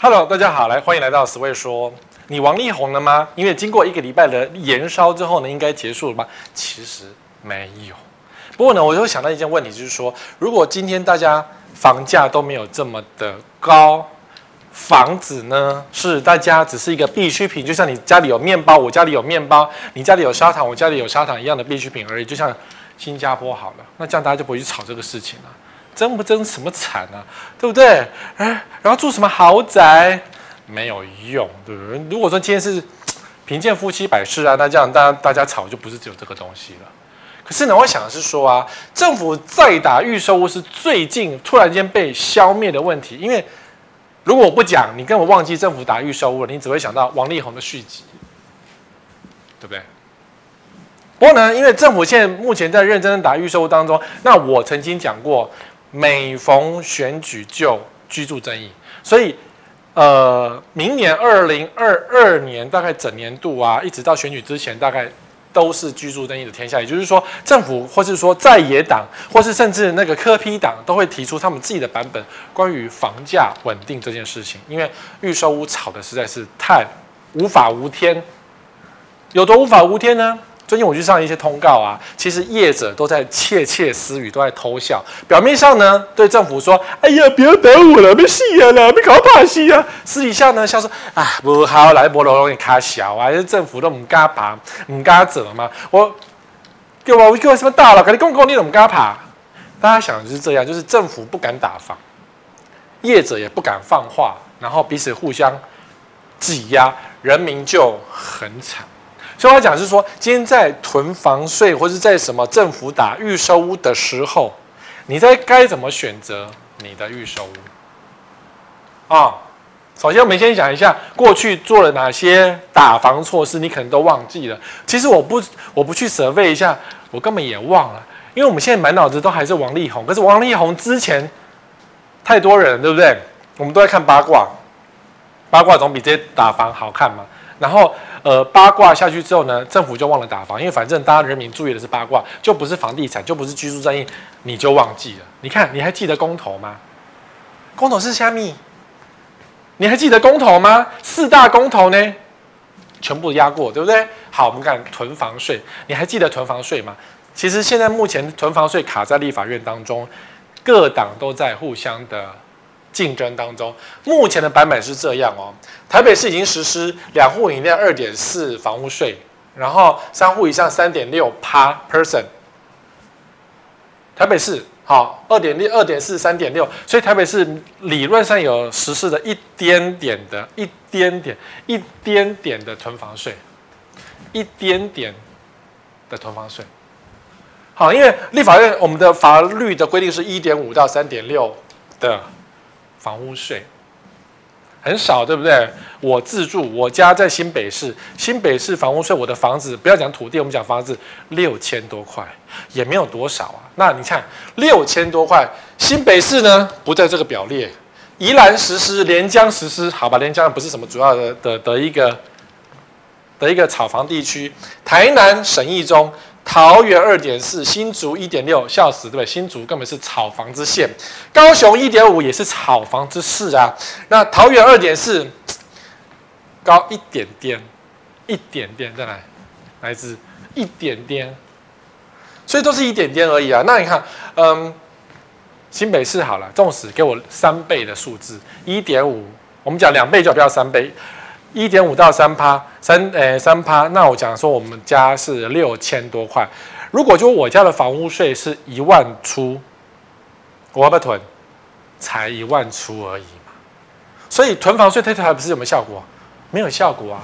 Hello，大家好，来欢迎来到 Sway 说。你王力宏了吗？因为经过一个礼拜的延烧之后呢，应该结束了吗？其实没有。不过呢，我就会想到一件问题，就是说，如果今天大家房价都没有这么的高，房子呢是大家只是一个必需品，就像你家里有面包，我家里有面包，你家里有砂糖，我家里有砂糖一样的必需品而已。就像新加坡好了，那这样大家就不会去吵这个事情了。争不争什么产啊？对不对？哎，然后住什么豪宅没有用，对不对？如果说今天是贫贱夫妻百事啊，那这样大家大家吵就不是只有这个东西了。可是呢，我想的是说啊，政府在打预售屋是最近突然间被消灭的问题。因为如果我不讲，你根本忘记政府打预售屋了，你只会想到王力宏的续集，对不对？不过呢，因为政府现在目前在认真的打预售屋当中，那我曾经讲过。每逢选举就居住争议，所以呃，明年二零二二年大概整年度啊，一直到选举之前，大概都是居住争议的天下。也就是说，政府或是说在野党，或是甚至那个科批党，都会提出他们自己的版本，关于房价稳定这件事情。因为预售屋炒的实在是太无法无天，有多无法无天呢？最近我去上一些通告啊，其实业者都在窃窃私语，都在偷笑。表面上呢，对政府说：“哎呀，不要打我了，别戏啊了，别搞怕戏啊。”私底下呢，笑说：“啊，不好，来波罗龙你卡小啊，政府都唔敢爬，唔敢走嘛。我给我给我什么大佬，跟你公公，你怎么敢爬？大家想的是这样，就是政府不敢打房，业者也不敢放话，然后彼此互相挤压，人民就很惨。”所以我讲是说，今天在囤房税或是在什么政府打预售屋的时候，你在该怎么选择你的预售屋啊？首先，我们先讲一下过去做了哪些打房措施，你可能都忘记了。其实我不，我不去 survey 一下，我根本也忘了，因为我们现在满脑子都还是王力宏。可是王力宏之前太多人，对不对？我们都在看八卦，八卦总比这些打房好看嘛。然后。呃，八卦下去之后呢，政府就忘了打房，因为反正大家人民注意的是八卦，就不是房地产，就不是居住正义，你就忘记了。你看，你还记得公投吗？公投是虾米？你还记得公投吗？四大公投呢，全部压过，对不对？好，我们看囤房税，你还记得囤房税吗？其实现在目前囤房税卡在立法院当中，各党都在互相的。竞争当中，目前的版本是这样哦。台北市已经实施两户以内二点四房屋税，然后三户以上三点六趴 person。台北市好，二点六、二点四、三点六，所以台北市理论上有实施的一点点的、一点点、一点点的囤房税，一点点的囤房税。好，因为立法院我们的法律的规定是一点五到三点六的。房屋税很少，对不对？我自住，我家在新北市，新北市房屋税，我的房子不要讲土地，我们讲房子六千多块，也没有多少啊。那你看六千多块，新北市呢不在这个表列，宜兰实施，连江实施，好吧，连江不是什么主要的的的一个的一个炒房地区，台南审议中。桃园二点四，新竹一点六，笑死对不对？新竹根本是炒房之县，高雄一点五也是炒房之市啊。那桃园二点四，高一点点，一点点再来，来自一点点，所以都是一点点而已啊。那你看，嗯，新北市好了，纵使给我三倍的数字，一点五，我们讲两倍就不要三倍。一点五到三趴，三诶三趴，那我讲说我们家是六千多块，如果就我家的房屋税是一万出，我要不要囤？才一万出而已嘛，所以囤房税对台不是有没有效果？没有效果啊，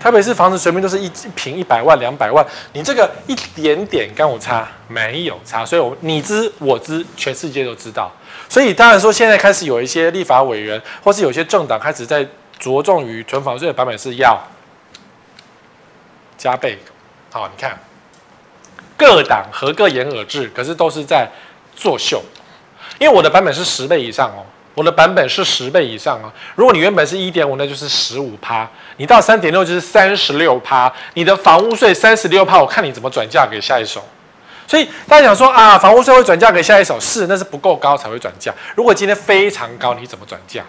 台北市房子随便都是一平一百万两百万，你这个一点点跟我差没有差，所以我你知我知，全世界都知道，所以当然说现在开始有一些立法委员或是有些政党开始在。着重于囤房税的版本是要加倍，好，你看各党合各言而至，可是都是在作秀。因为我的版本是十倍以上哦，我的版本是十倍以上哦。如果你原本是一点五，那就是十五趴，你到三点六就是三十六趴，你的房屋税三十六趴，我看你怎么转嫁给下一手。所以大家想说啊，房屋税会转嫁给下一手，是，那是不够高才会转嫁。如果今天非常高，你怎么转嫁？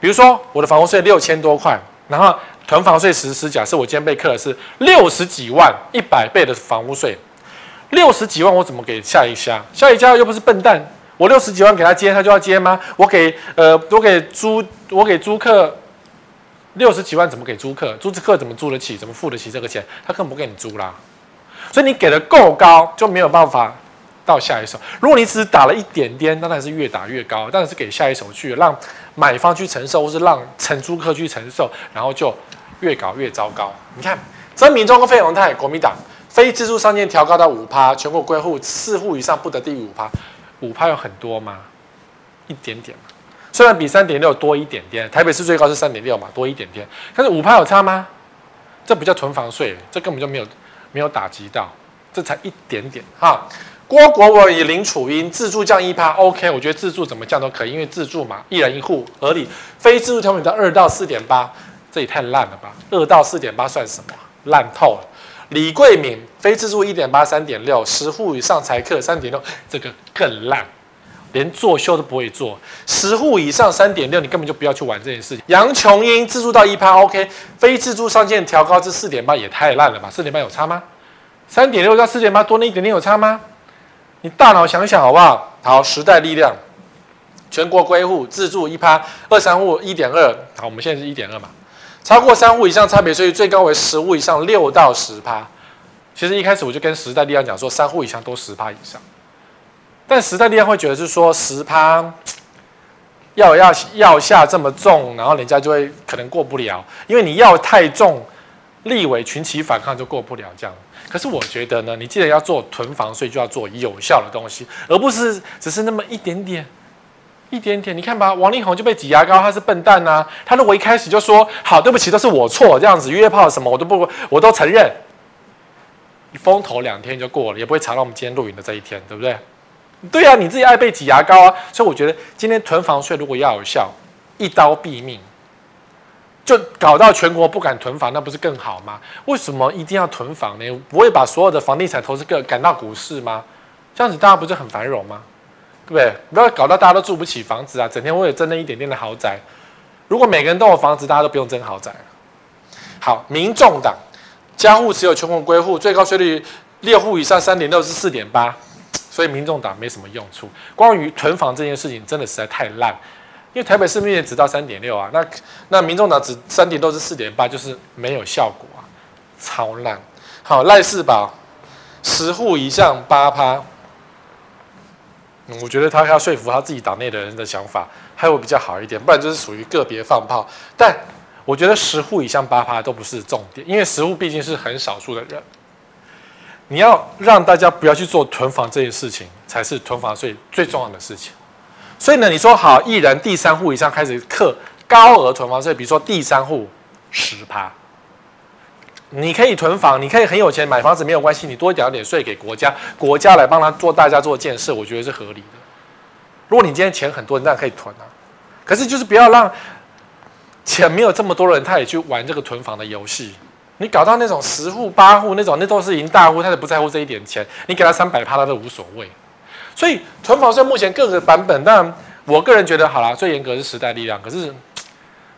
比如说我的房屋税六千多块，然后囤房税实施，假设我今天被课的是六十几万，一百倍的房屋税，六十几万我怎么给下一家？下一家又不是笨蛋，我六十几万给他接，他就要接吗？我给呃，我给租，我给租客六十几万怎么给租客？租客怎么租得起？怎么付得起这个钱？他根本不给你租啦。所以你给的够高，就没有办法到下一手。如果你只是打了一点点，当然是越打越高。当然是给下一手去，让买方去承受，或是让承租客去承受，然后就越搞越糟糕。你看，曾铭宗跟费鸿泰，国民党非自住商店调高到五趴，全国归户四户以上不得低于五趴。五趴有很多吗？一点点嘛。虽然比三点六多一点点，台北市最高是三点六嘛，多一点点。但是五趴有差吗？这不叫囤房税，这根本就没有。没有打击到，这才一点点哈。郭国文与林楚英自助降一趴，OK，我觉得自助怎么降都可以，因为自助嘛，一人一户合理。非自助条件到二到四点八，这也太烂了吧？二到四点八算什么？烂透了。李贵敏非自助一点八三点六，十户以上才课三点六，这个更烂，连作秀都不会做。十户以上三点六，你根本就不要去玩这件事情。杨琼英自助到一趴，OK，非自助上限调高至四点八，也太烂了吧？四点八有差吗？三点六到四点八，多那一点点有差吗？你大脑想想好不好？好，时代力量，全国归户自住一趴，二三户一点二，好，我们现在是一点二嘛。超过三户以上差别税率最高为十户以上六到十趴。其实一开始我就跟时代力量讲说，三户以上都十趴以上。但时代力量会觉得是说十趴要要要下这么重，然后人家就会可能过不了，因为你要太重，立委群起反抗就过不了这样。可是我觉得呢，你既然要做囤房税，就要做有效的东西，而不是只是那么一点点、一点点。你看吧，王力宏就被挤牙膏，他是笨蛋呐、他如果一开始就说好，对不起，都是我错，这样子约炮什么我都不，我都承认。你风头两天就过了，也不会查到我们今天录影的这一天，对不对？对啊，你自己爱被挤牙膏啊。所以我觉得今天囤房税如果要有效，一刀毙命。就搞到全国不敢囤房，那不是更好吗？为什么一定要囤房呢？不会把所有的房地产投资个赶到股市吗？这样子大家不是很繁荣吗？对不对？不要搞到大家都住不起房子啊！整天为了争那一点点的豪宅。如果每个人都有房子，大家都不用争豪宅。好，民众党家户持有全国归户，最高税率六户以上三点六是四点八，所以民众党没什么用处。关于囤房这件事情，真的实在太烂。因为台北市目前只到三点六啊，那那民众党只三点都是四点八，就是没有效果啊，超烂。好，赖士宝十户以上八趴，我觉得他要说服他自己党内的人的想法，还会比较好一点，不然就是属于个别放炮。但我觉得十户以上八趴都不是重点，因为十户毕竟是很少数的人，你要让大家不要去做囤房这件事情，才是囤房税最重要的事情。所以呢，你说好，一人第三户以上开始课高额囤房税，比如说第三户十趴，你可以囤房，你可以很有钱买房子没有关系，你多缴点税给国家，国家来帮他做大家做建设，我觉得是合理的。如果你今天钱很多，你当然可以囤啊，可是就是不要让钱没有这么多人，他也去玩这个囤房的游戏。你搞到那种十户八户那种，那都是赢大户，他也不在乎这一点钱，你给他三百趴，他都无所谓。所以囤房税目前各个版本，但我个人觉得好啦，最严格是时代力量，可是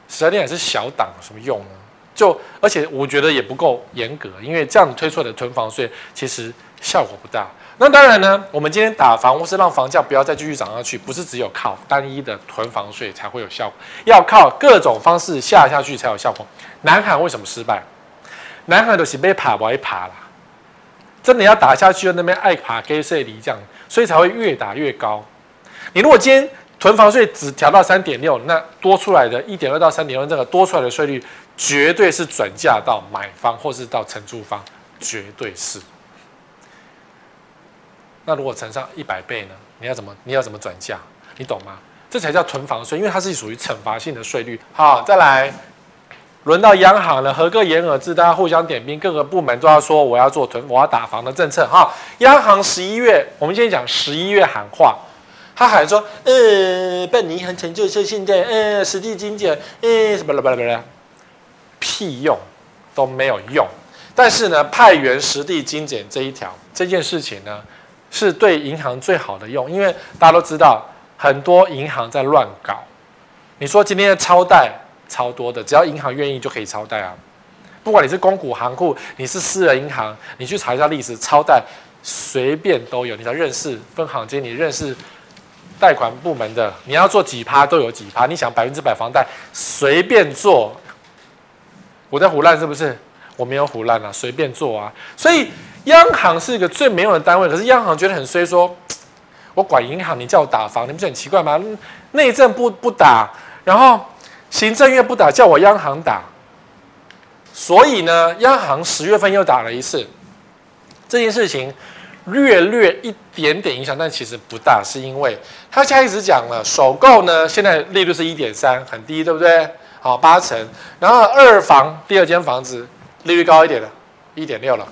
时代力量是小党，有什么用呢？就而且我觉得也不够严格，因为这样推出来的囤房税其实效果不大。那当然呢，我们今天打房或是让房价不要再继续涨上去，不是只有靠单一的囤房税才会有效果，要靠各种方式下下去才有效果。南海为什么失败？南海都是被爬不会爬啦，真的要打下去，那边爱爬给税离这样。所以才会越打越高。你如果今天囤房税只调到三点六，那多出来的一点二到三点六这个多出来的税率，绝对是转嫁到买方或是到承租方，绝对是。那如果乘上一百倍呢？你要怎么你要怎么转嫁？你懂吗？这才叫囤房税，因为它是属于惩罚性的税率。好，再来。轮到央行了，合个言而至，大家互相点兵，各个部门都要说我要做囤，我要打房的政策哈。央行十一月，我们今天讲十一月喊话，他喊说，呃，办银行成就说现在，呃，实际精简，呃，什么了吧啦吧啦，屁用都没有用。但是呢，派员实地精简这一条这件事情呢，是对银行最好的用，因为大家都知道很多银行在乱搞。你说今天的超贷超多的，只要银行愿意就可以超贷啊。不管你是公股行库，你是私人银行，你去查一下历史，超贷随便都有。你要认识分行经理，认识贷款部门的，你要做几趴都有几趴。你想百分之百房贷随便做，我在胡烂是不是？我没有胡烂啊，随便做啊。所以央行是一个最没用的单位，可是央行觉得很衰，说我管银行，你叫我打房，你不是很奇怪吗？内政不不打，然后行政院不打，叫我央行打。所以呢，央行十月份又打了一次，这件事情略略一点点影响，但其实不大，是因为他开始讲了，首购呢现在利率是一点三，很低，对不对？好，八成，然后二房第二间房子利率高一点了，一点六了，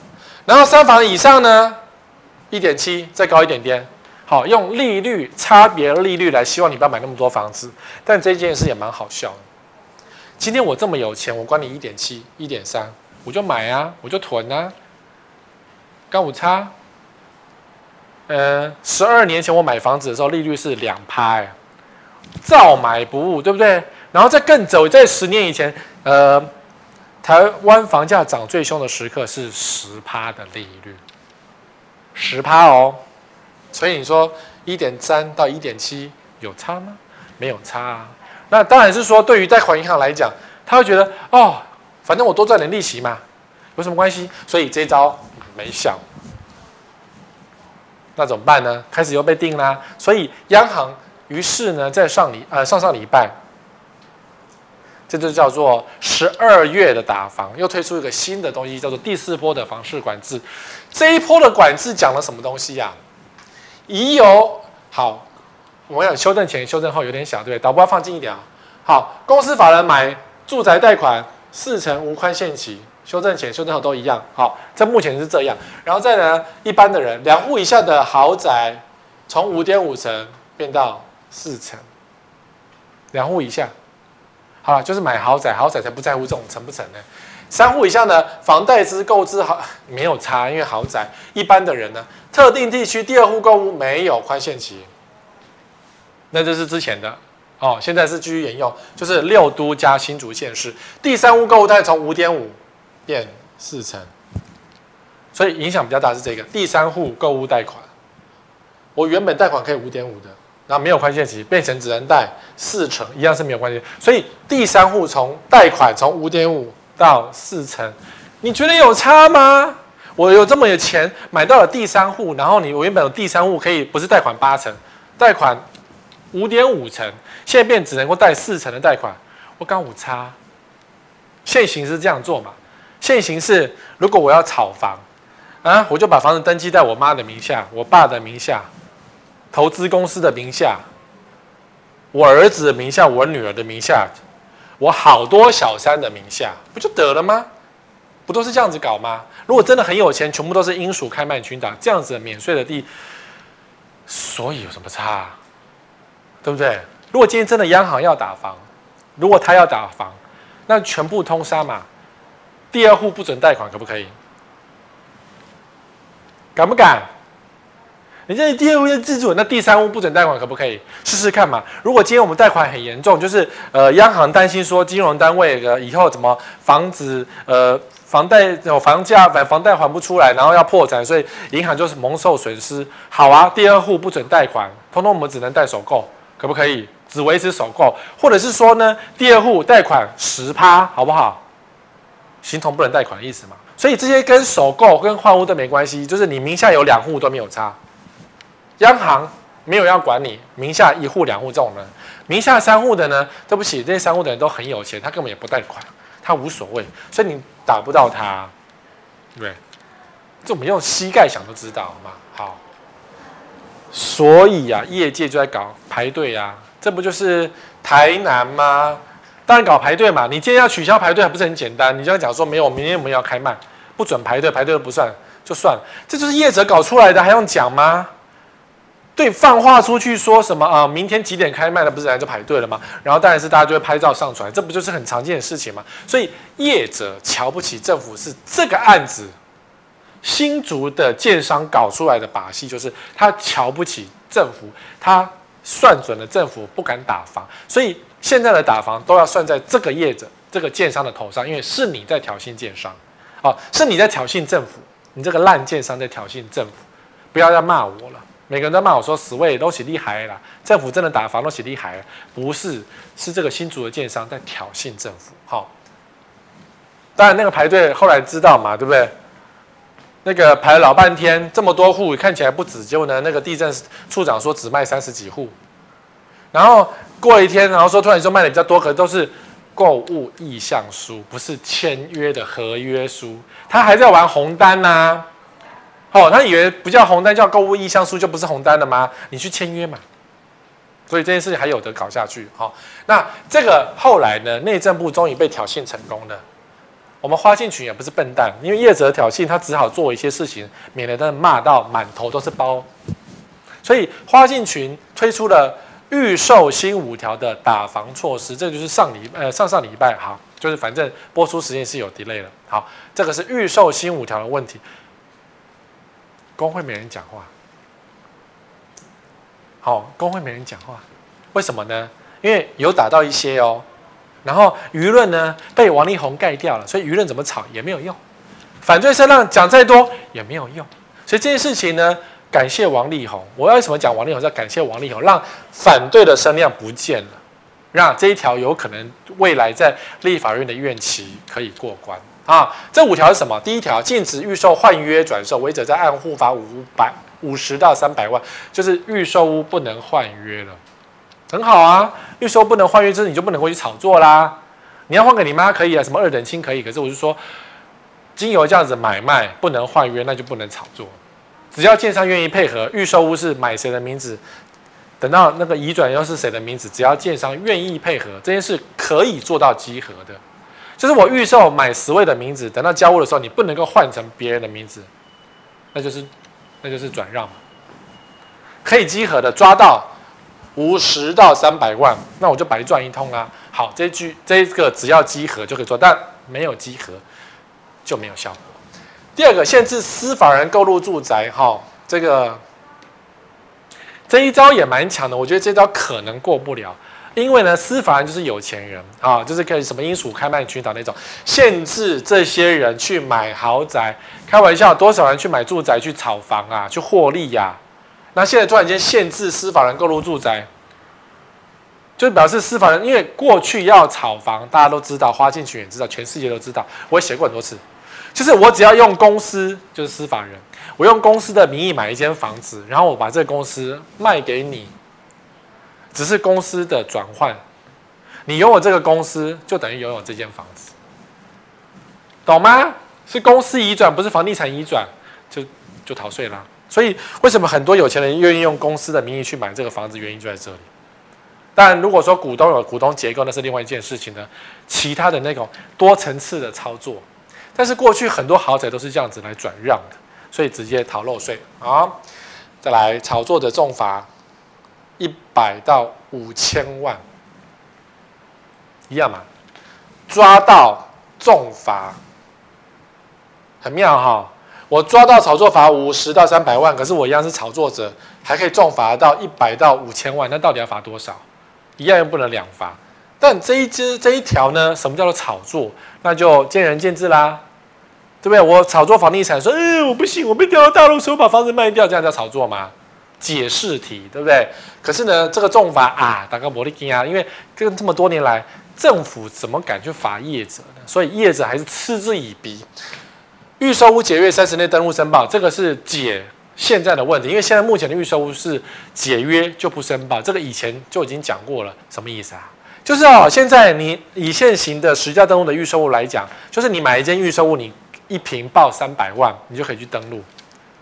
然后三房以上呢，一点七，再高一点点，好，用利率差别利率来希望你不要买那么多房子，但这件事也蛮好笑的。今天我这么有钱，我管你一点七、一点三，我就买啊，我就囤啊。刚五差，呃，十二年前我买房子的时候，利率是两趴，照买不误，对不对？然后再更走，在十年以前，呃，台湾房价涨最凶的时刻是十趴的利率，十趴哦。所以你说一点三到一点七有差吗？没有差啊。那当然是说，对于贷款银行来讲，他会觉得哦，反正我多赚点利息嘛，有什么关系？所以这招没效。那怎么办呢？开始又被定啦。所以央行于是呢，在上礼呃上上礼拜，这就叫做十二月的打房，又推出一个新的东西，叫做第四波的房市管制。这一波的管制讲了什么东西呀、已有好。我想修正前、修正后有点小，对不对？导播要放近一点啊。好，公司法人买住宅贷款四成无宽限期，修正前、修正后都一样。好，这目前是这样。然后再呢，一般的人两户以下的豪宅，从五点五成变到四成。两户以下，好了，就是买豪宅，豪宅才不在乎这种成不成呢。三户以下呢，房贷资购资好没有差，因为豪宅一般的人呢，特定地区第二户购物没有宽限期。那这是之前的哦，现在是继续沿用，就是六都加新竹县市第三户购物贷从五点五变四成，所以影响比较大是这个第三户购物贷款，我原本贷款可以五点五的，然后没有宽限期，变成只能贷四成，一样是没有关系。所以第三户从贷款从五点五到四成，你觉得有差吗？我有这么有钱买到了第三户，然后你我原本有第三户可以不是贷款八成，贷款。五点五成，现在变只能够贷四成的贷款，我刚五差。现行是这样做嘛？现行是如果我要炒房啊，我就把房子登记在我妈的名下、我爸的名下、投资公司的名下、我儿子的名下、我女儿的名下、我好多小三的名下，不就得了吗？不都是这样子搞吗？如果真的很有钱，全部都是英属开曼群岛这样子免税的地，所以有什么差？对不对？如果今天真的央行要打房，如果他要打房，那全部通杀嘛。第二户不准贷款，可不可以？敢不敢？你这第二户要自住，那第三户不准贷款，可不可以？试试看嘛。如果今天我们贷款很严重，就是呃，央行担心说金融单位呃以后怎么房子呃房贷有房价反房贷还不出来，然后要破产，所以银行就是蒙受损失。好啊，第二户不准贷款，通通我们只能贷首购。可不可以只维持首购，或者是说呢，第二户贷款十趴，好不好？形同不能贷款的意思嘛。所以这些跟首购跟换屋都没关系，就是你名下有两户都没有差。央行没有要管你名下一户两户这种人，名下三户的呢，对不起，这些三户的人都很有钱，他根本也不贷款，他无所谓，所以你打不到他，对，这我们用膝盖想都知道嘛，好。所以啊，业界就在搞排队啊，这不就是台南吗？当然搞排队嘛。你今天要取消排队还不是很简单？你这样讲说没有，明天我们要开卖，不准排队，排队都不算，就算了。这就是业者搞出来的，还用讲吗？对，放话出去说什么啊、明天几点开卖的，不是人就排队了吗？然后当然是大家就会拍照上传，这不就是很常见的事情吗？所以业者瞧不起政府是这个案子。新竹的建商搞出来的把戏就是他瞧不起政府，他算准了政府不敢打房，所以现在的打房都要算在这个业者、这个建商的头上，因为是你在挑衅建商，哦，是你在挑衅政府，你这个烂建商在挑衅政府，不要再骂我了。每个人都骂我说死位都起厉害了，政府真的打房都起厉害了，不是，是这个新竹的建商在挑衅政府。好、哦，当然那个排队后来知道嘛，对不对？那个排了老半天，这么多户看起来不止，结果呢，那个地震处长说只卖三十几户，然后过一天，然后说突然说卖的比较多，可是都是购物意向书，不是签约的合约书，他还在玩红单呐、哦，他以为不叫红单，叫购物意向书，就不是红单了吗？你去签约嘛。所以这件事情还有得搞下去。好、那这个后来呢？内政部终于被挑衅成功了。我们花信群也不是笨蛋，因为业者挑衅，他只好做一些事情，免得他骂到满头都是包。所以花信群推出了预售新五条的打防措施，这就是上礼呃上上礼拜哈，就是反正播出时间是有 delay 了。好，这个是预售新五条的问题。工会没人讲话，好，工会没人讲话，为什么呢？因为有打到一些哦，然后舆论呢被王力宏盖掉了，所以舆论怎么吵也没有用，反对声浪讲再多也没有用，所以这件事情呢，感谢王力宏。我要为什么讲王力宏？要感谢王力宏，让反对的声量不见了，让这一条有可能未来在立法院的院期可以过关。啊，这五条是什么？第一条，禁止预售换约转售，违者在案户罚五百五十到三百万，就是预售屋不能换约了，很好啊。预售不能换约，这你就不能过去炒作啦。你要换给你妈可以啊，什么二等亲可以，可是我就说，经由这样子买卖不能换约，那就不能炒作。只要建商愿意配合，预售屋是买谁的名字，等到那个移转又是谁的名字，只要建商愿意配合，这件事可以做到集合的。就是我预售买十位的名字，等到交屋的时候，你不能够换成别人的名字，那就是那就是转让嘛。可以集合的抓到五十到三百万，那我就白赚一通啊。好，这句这个只要集合就可以做，但没有集合就没有效果。第二个，限制司法人购入住宅，哈，这个这一招也蛮强的，我觉得这招可能过不了。因为呢，私法人就是有钱人啊，就是可以什么英属开曼群岛那种，限制这些人去买豪宅。开玩笑，多少人去买住宅去炒房啊，去获利呀、那现在突然间限制私法人购入住宅，就表示私法人，因为过去要炒房，大家都知道，花信群也知道，全世界都知道，我也写过很多次，就是我只要用公司，就是私法人，我用公司的名义买一间房子，然后我把这个公司卖给你。只是公司的转换，你拥有这个公司，就等于拥有这间房子，懂吗？是公司移转，不是房地产移转，就就逃税啦。所以为什么很多有钱人愿意用公司的名义去买这个房子？原因就在这里。但如果说股东有股东结构，那是另外一件事情呢，其他的那种多层次的操作。但是过去很多豪宅都是这样子来转让的，所以直接逃漏税。好，再来炒作的重罚。一百到五千万，一样嘛？抓到重罚，很妙哈！我抓到炒作罚五十到三百万，可是我一样是炒作者，还可以重罚到一百到五千万，那到底要罚多少？一样又不能两罚。但这一支这一条呢？什么叫做炒作？那就见仁见智啦，对不对？我炒作房地产，说，嗯、我不信，我被调到大陆，所以我把房子卖掉，这样叫炒作吗？解释题，对不对？可是呢，这个重罚啊，大哥摩利金啊，因为跟这么多年来，政府怎么敢去罚业者呢？所以业者还是嗤之以鼻。预售屋解约三十内登录申报，这个是解现在的问题，因为现在目前的预售屋是解约就不申报，这个以前就已经讲过了，什么意思啊？就是哦，现在你以现行的实价登录的预售屋来讲，就是你买一间预售屋，你一坪报三百万，你就可以去登录，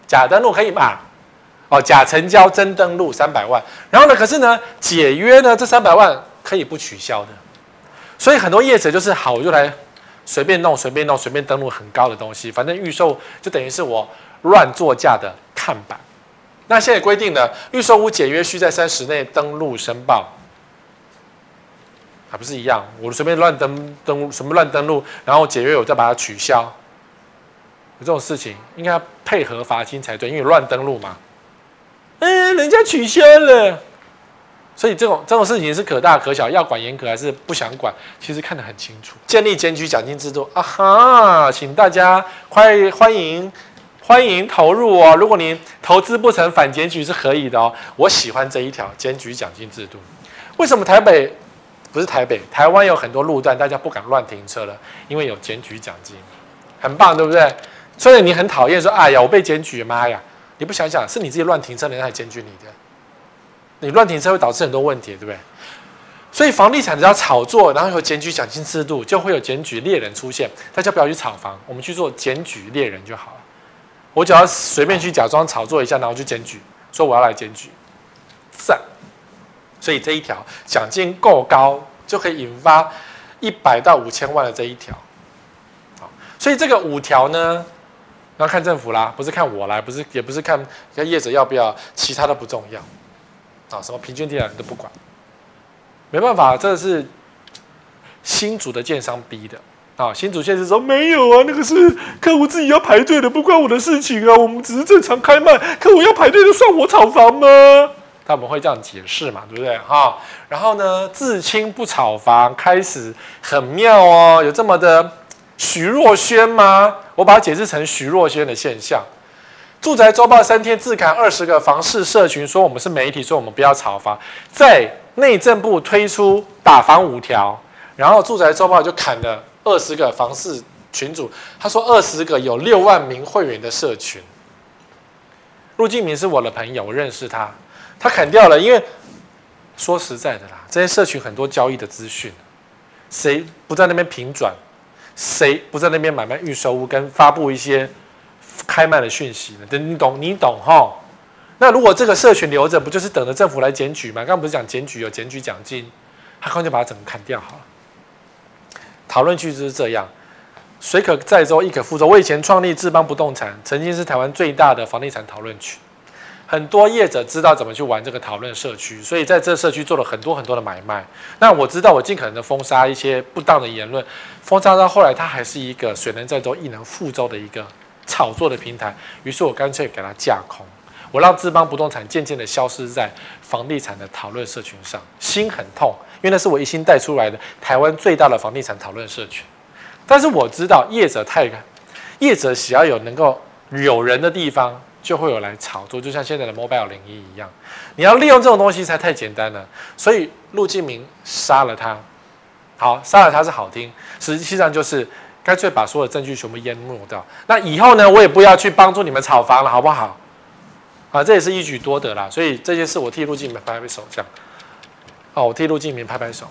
假登录可以吗？哦，假成交真登录三百万，然后呢？可是呢，解约呢？这三百万可以不取消的，所以很多业者就是好，我就来随便弄、随便弄、随便登录很高的东西，反正预售就等于是我乱作价的看板。那现在规定呢，预售屋解约需在三十内登录申报，还不是一样？我随便乱登登什么乱登录，然后解约我再把它取消，有这种事情应该要配合罚金才对，因为乱登录嘛。嗯，人家取消了，所以这种这种事情是可大可小，要管严格还是不想管，其实看得很清楚。建立检举奖金制度啊哈，请大家欢欢迎欢迎投入哦。如果您投资不成反检举是可以的哦。我喜欢这一条检举奖金制度。为什么台北不是台北？台湾有很多路段大家不敢乱停车了，因为有检举奖金，很棒，对不对？所以你很讨厌说，哎呀，我被检举，妈呀！你不想想，是你自己乱停车，人家还检举你的。你乱停车会导致很多问题，对不对？所以房地产只要炒作，然后有检举奖金制度，就会有检举猎人出现。大家不要去炒房，我们去做检举猎人就好了。我只要随便去假装炒作一下，然后去检举，说我要来检举，赞。所以这一条奖金够高，就可以引发一百到五千万的这一条。好，所以这个五条呢？要看政府啦，不是看我啦，不是也不是看看业者要不要，其他的不重要啊，什么平均地价都不管，没办法，这是新竹的建商逼的啊。新竹县是说没有啊，那个是客户自己要排队的，不关我的事情啊，我们只是正常开卖，客户要排队就算我炒房吗？他们会这样解释嘛，对不对哈？然后呢，自清不炒房开始很妙哦，有这么的。徐若瑄吗？我把它解释成徐若瑄的现象。住宅周报三天自砍二十个房市社群，说我们是媒体，说我们不要炒房。在内政部推出打房五条，然后住宅周报就砍了二十个房市群主。他说二十个有六万名会员的社群。陆敬明是我的朋友，我认识他。他砍掉了，因为说实在的啦，这些社群很多交易的资讯，谁不在那边平转？谁不在那边买卖预售屋跟发布一些开卖的讯息呢？等你懂，你懂哈？那如果这个社群留着，不就是等着政府来检举吗？刚刚不是讲检举有检举奖金，他干脆把它整个砍掉好了。讨论区就是这样，水可载舟，亦可覆舟。我以前创立智邦不动产，曾经是台湾最大的房地产讨论区。很多业者知道怎么去玩这个讨论社区，所以在这社区做了很多很多的买卖。那我知道，我尽可能的封杀一些不当的言论，封杀到后来，它还是一个水能载舟，亦能覆舟的一个炒作的平台。于是我干脆给它架空，我让志邦不动产渐渐的消失在房地产的讨论社群上，心很痛，因为那是我一心带出来的台湾最大的房地产讨论社群。但是我知道业者太，业者只要有能够有人的地方。就会有来炒作，就像现在的 Mobile 零一一样，你要利用这种东西才太简单了。所以陆敬明杀了他，好，杀了他是好听，实际上就是干脆把所有证据全部淹没掉。那以后呢，我也不要去帮助你们炒房了，好不好？啊，这也是一举多得啦。所以这件事我替陆敬明拍拍手，这样。好，我替陆敬明拍拍手，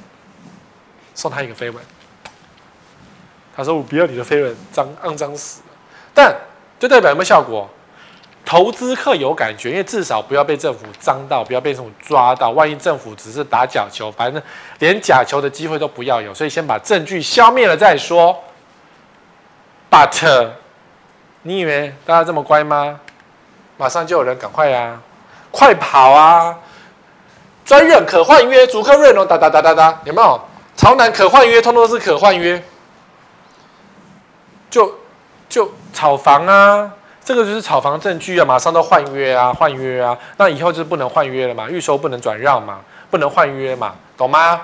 送他一个飞吻。他说：“我不要你的飞吻，脏肮脏死了。”但就代表有没有效果？投资客有感觉，因为至少不要被政府脏到，不要被政府抓到。万一政府只是打假球，反正连假球的机会都不要有，所以先把证据消灭了再说。But，你以为大家这么乖吗？马上就有人赶快呀、啊，快跑啊！专任可换约，逐客润哦，哒哒哒哒哒，有没有？潮男可换约，通通是可换约，就就炒房啊。这个就是炒房证据啊，马上都换约啊，换约啊，那以后就不能换约了嘛，预售不能转让嘛，不能换约嘛，懂吗？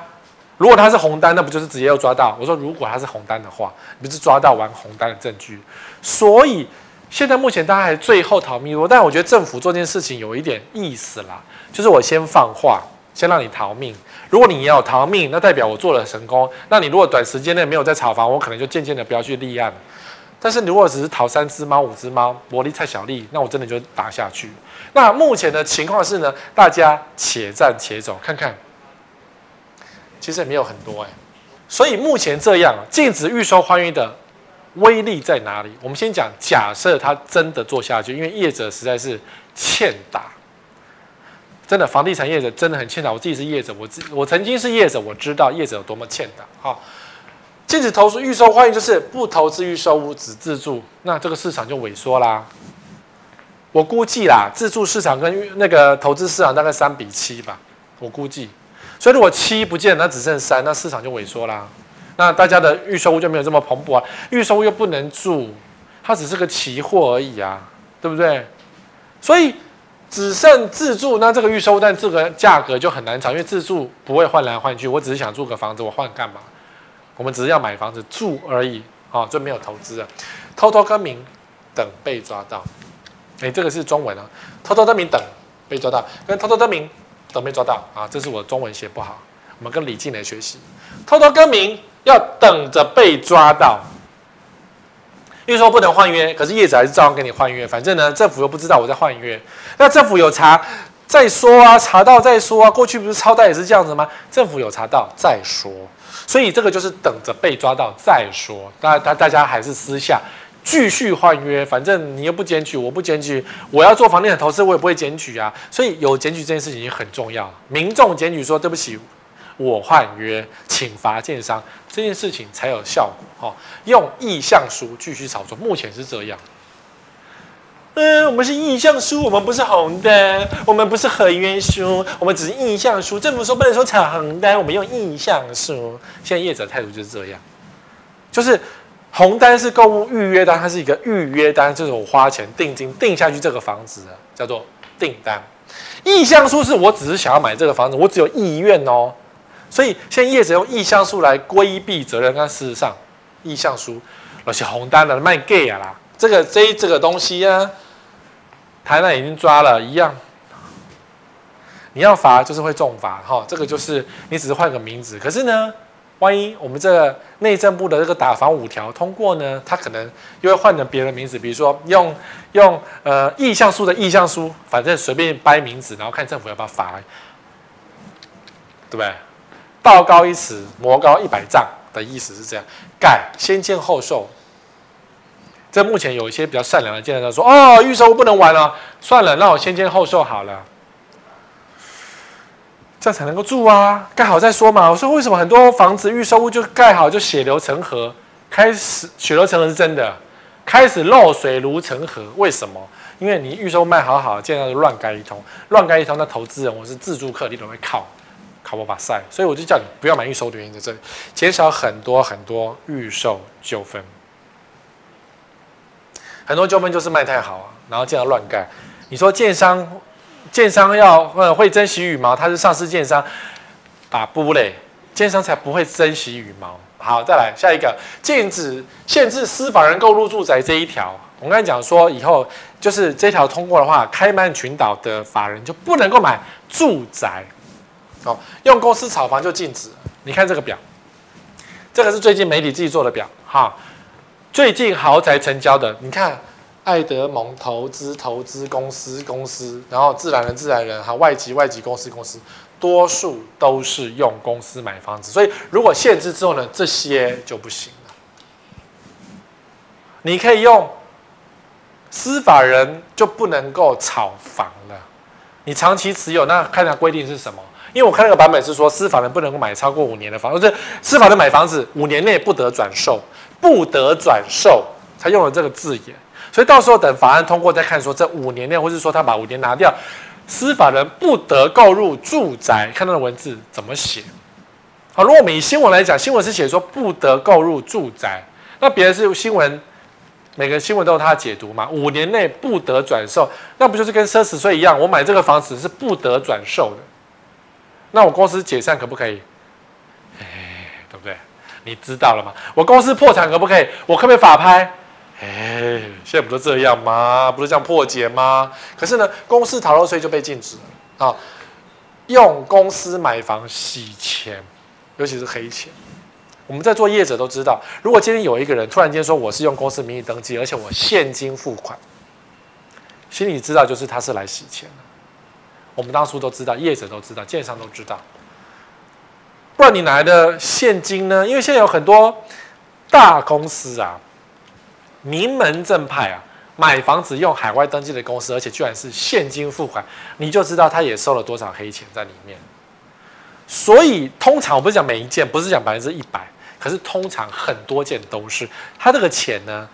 如果他是红单，那不就是直接要抓到？我说如果他是红单的话，你不是抓到玩红单的证据？所以现在目前大家还最后逃命，但我觉得政府做这件事情有一点意思啦，就是我先放话，先让你逃命。如果你要逃命，那代表我做了成功。那你如果短时间内没有在炒房，我可能就渐渐的不要去立案。但是你如果只是淘三只猫、五只猫，薄利太小利，那我真的就打下去。那目前的情况是呢，大家且战且走，看看，其实也没有很多哎。所以目前这样，禁止预售欢愉的威力在哪里？我们先讲，假设他真的做下去，因为业者实在是欠打，真的房地产业者真的很欠打。我自己是业者，我自我曾经是业者，我知道业者有多么欠打。好。禁止投资预售换约，就是不投资预售屋，只自住，那这个市场就萎缩啦。我估计啦，自住市场跟那个投资市场大概三比七吧，我估计。所以如果七不见，那只剩三，那市场就萎缩啦。那大家的预售屋就没有这么蓬勃啊，预售屋又不能住，它只是个期货而已啊，对不对？所以只剩自住，那这个预售但这个价格就很难涨，因为自住不会换来换去，我只是想租个房子，我换干嘛？我们只是要买房子住而已，啊，就没有投资了。偷偷更名等被抓到，哎，这个是中文啊，偷偷更名等被抓到，跟偷偷更名等被抓到啊，这是我中文写不好，我们跟李静来学习，偷偷更名要等着被抓到。因为说不能换约，可是业者还是照样跟你换约。反正呢，政府又不知道我在换约。那政府有查再说啊，查到再说啊。过去不是超贷也是这样子吗？政府有查到再说，所以这个就是等着被抓到再说。大大大家还是私下继续换约，反正你又不检举，我不检举，我要做房地产投资，我也不会检举啊。所以有检举这件事情也很重要。民众检举说对不起。我换约，请罚建商，这件事情才有效果。哈，用意向书继续炒作，目前是这样。我们是意向书，我们不是红单，我们不是合约书，我们只是意向书。政府说不能说炒红单，我们用意向书。现在业者态度就是这样，就是红单是购物预约单，它是一个预约单，就是我花钱定金定下去这个房子的，叫做订单。意向书是我只是想要买这个房子，我只有意愿哦。所以现在业者用意向书来规避责任，但事实上，意向书那些红单的卖 gay 啊啦，这个这这个东西啊，台南已经抓了一样，你要罚就是会重罚哈，这个就是你只是换个名字，可是呢，万一我们这个内政部的这个打房五条通过呢，他可能又会换成别的名字，比如说用用呃意向书的意向书，反正随便掰名字，然后看政府要不要罚，对不对？道高一尺，魔高一百丈的意思是这样，盖先建后受。这目前有一些比较善良的建商说：“哦，预售不能玩了，算了，那我先签后售好了，这样才能够住啊，盖好再说嘛。”我说：“为什么很多房子预售屋就盖好就血流成河，开始血流成河是真的，开始漏水如成河？为什么？因为你预售卖好好，建商就乱盖一通，乱盖一通，那投资人我是自住客，你都会靠。”考我把赛，所以我就叫你不要买预售的原因在这里，减少很多很多预售纠纷，很多纠纷就是卖太好啊，然后建商乱盖。你说建商，建商要呃会珍惜羽毛，他是上市建商，把不嘞，建商才不会珍惜羽毛。好，再来下一个，禁止限制司法人购入住宅这一条，我刚才讲说以后就是这条通过的话，开曼群岛的法人就不能够买住宅。哦，用公司炒房就禁止。你看这个表，这个是最近媒体自己做的表哈。最近豪宅成交的，你看爱德蒙投资投资公司公司，然后自然人自然人哈，外籍外籍公司公司，多数都是用公司买房子。所以如果限制之后呢，这些就不行了。你可以用司法人就不能够炒房了。你长期持有，那看下规定是什么？因为我看那个版本是说，司法人不能够买超过五年的房子，就是私法人买房子五年内不得转售，不得转售，才用了这个字眼。所以到时候等法案通过再看，说这五年内，或是说他把五年拿掉，司法人不得购入住宅，看他的文字怎么写？好，如果我们以新闻来讲，新闻是写说不得购入住宅，那别人是新闻，每个新闻都有它的解读嘛？五年内不得转售，那不就是跟奢侈税一样？我买这个房子是不得转售的。那我公司解散可不可以？哎，对不对？你知道了吗？我公司破产可不可以？我可不可以法拍？哎，现在不都这样吗？不是这样破解吗？可是呢，公司逃漏税就被禁止了啊！用公司买房洗钱，尤其是黑钱。我们在做业者都知道，如果今天有一个人突然间说我是用公司名义登记，而且我现金付款，心里知道就是他是来洗钱的。我们当初都知道，业者都知道，建商都知道，不然你哪来的现金呢？因为现在有很多大公司啊，名门正派啊，买房子用海外登记的公司，而且居然是现金付款，你就知道他也收了多少黑钱在里面。所以通常我不是讲每一件，不是讲百分之一百，可是通常很多件都是他这个钱呢，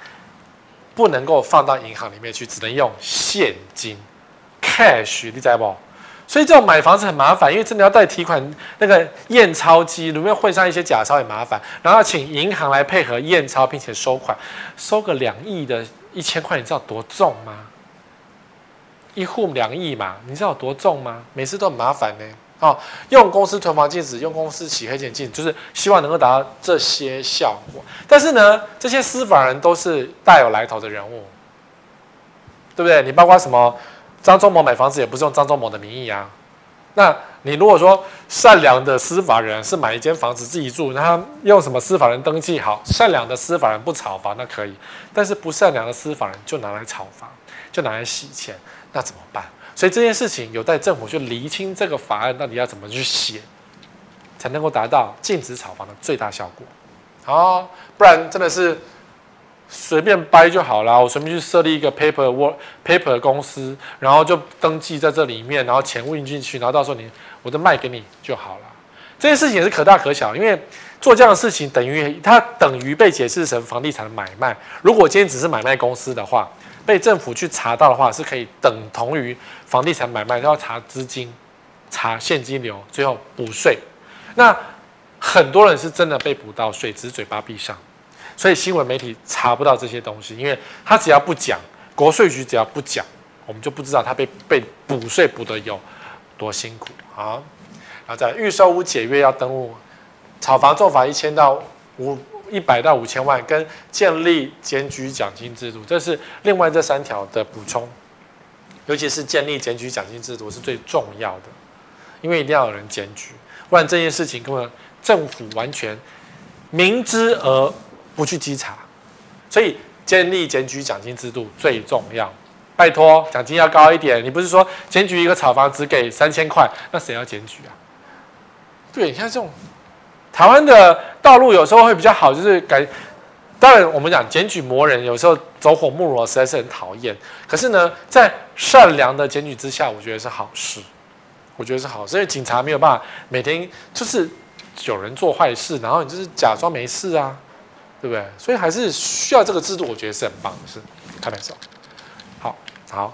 不能够放到银行里面去，只能用现金 cash，你知道不？所以这种买房子很麻烦，因为真的要带提款那个验钞机，里面会上一些假钞也麻烦，然后请银行来配合验钞，并且收款，收个两亿的一千块，你知道多重吗？一户两亿嘛，你知道有多重吗？每次都很麻烦呢。哦，用公司囤房禁止，用公司洗黑钱禁止，就是希望能够达到这些效果。但是呢，这些司法人都是大有来头的人物，对不对？你包括什么？张忠谋买房子也不是用张忠谋的名义啊。那你如果说善良的司法人是买一间房子自己住，那他用什么司法人登记好？善良的司法人不炒房那可以，但是不善良的司法人就拿来炒房，就拿来洗钱，那怎么办？所以这件事情有待政府去厘清这个法案到底要怎么去写，才能够达到禁止炒房的最大效果。好，不然真的是。随便掰就好了，我随便去设立一个 paper work paper 公司，然后就登记在这里面，然后钱运进去，然后到时候你我就卖给你就好了。这件事情也是可大可小，因为做这样的事情等于它等于被解释成房地产的买卖。如果今天只是买卖公司的话，被政府去查到的话，是可以等同于房地产买卖，都要查资金、查现金流，最后补税。那很多人是真的被补到税，只嘴巴闭上。所以新闻媒体查不到这些东西，因为他只要不讲，国税局只要不讲，我们就不知道他被被补税补得有多辛苦啊。然后在预售屋解约要登录，炒房做法一千到五一百到五千万，跟建立检举奖金制度，这是另外这三条的补充。尤其是建立检举奖金制度是最重要的，因为一定要有人检举，不然这件事情根本政府完全明知而。不去稽查，所以建立检举奖金制度最重要。拜托，奖金要高一点。你不是说检举一个炒房只给三千块，那谁要检举啊？对，你像这种台湾的道路有时候会比较好，就是改。当然，我们讲检举魔人有时候走火入魔，实在是很讨厌。可是呢，在善良的检举之下，我觉得是好事。我觉得是好事，因为警察没有办法每天就是有人做坏事，然后你就是假装没事啊。对不对？所以还是需要这个制度，我觉得是很棒的是。开玩笑，好好。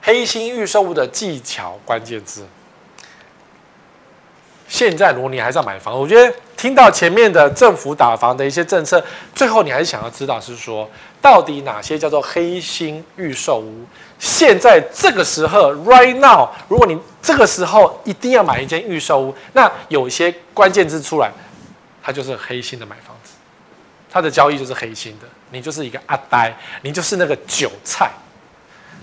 黑心预售屋的技巧关键字。现在如果你还是要买房，我觉得听到前面的政府打房的一些政策，最后你还是想要知道是说，到底哪些叫做黑心预售屋？现在这个时候，right now，如果你这个时候一定要买一间预售屋，那有一些关键字出来，它就是黑心的买房。他的交易就是黑心的，你就是一个阿呆，你就是那个韭菜，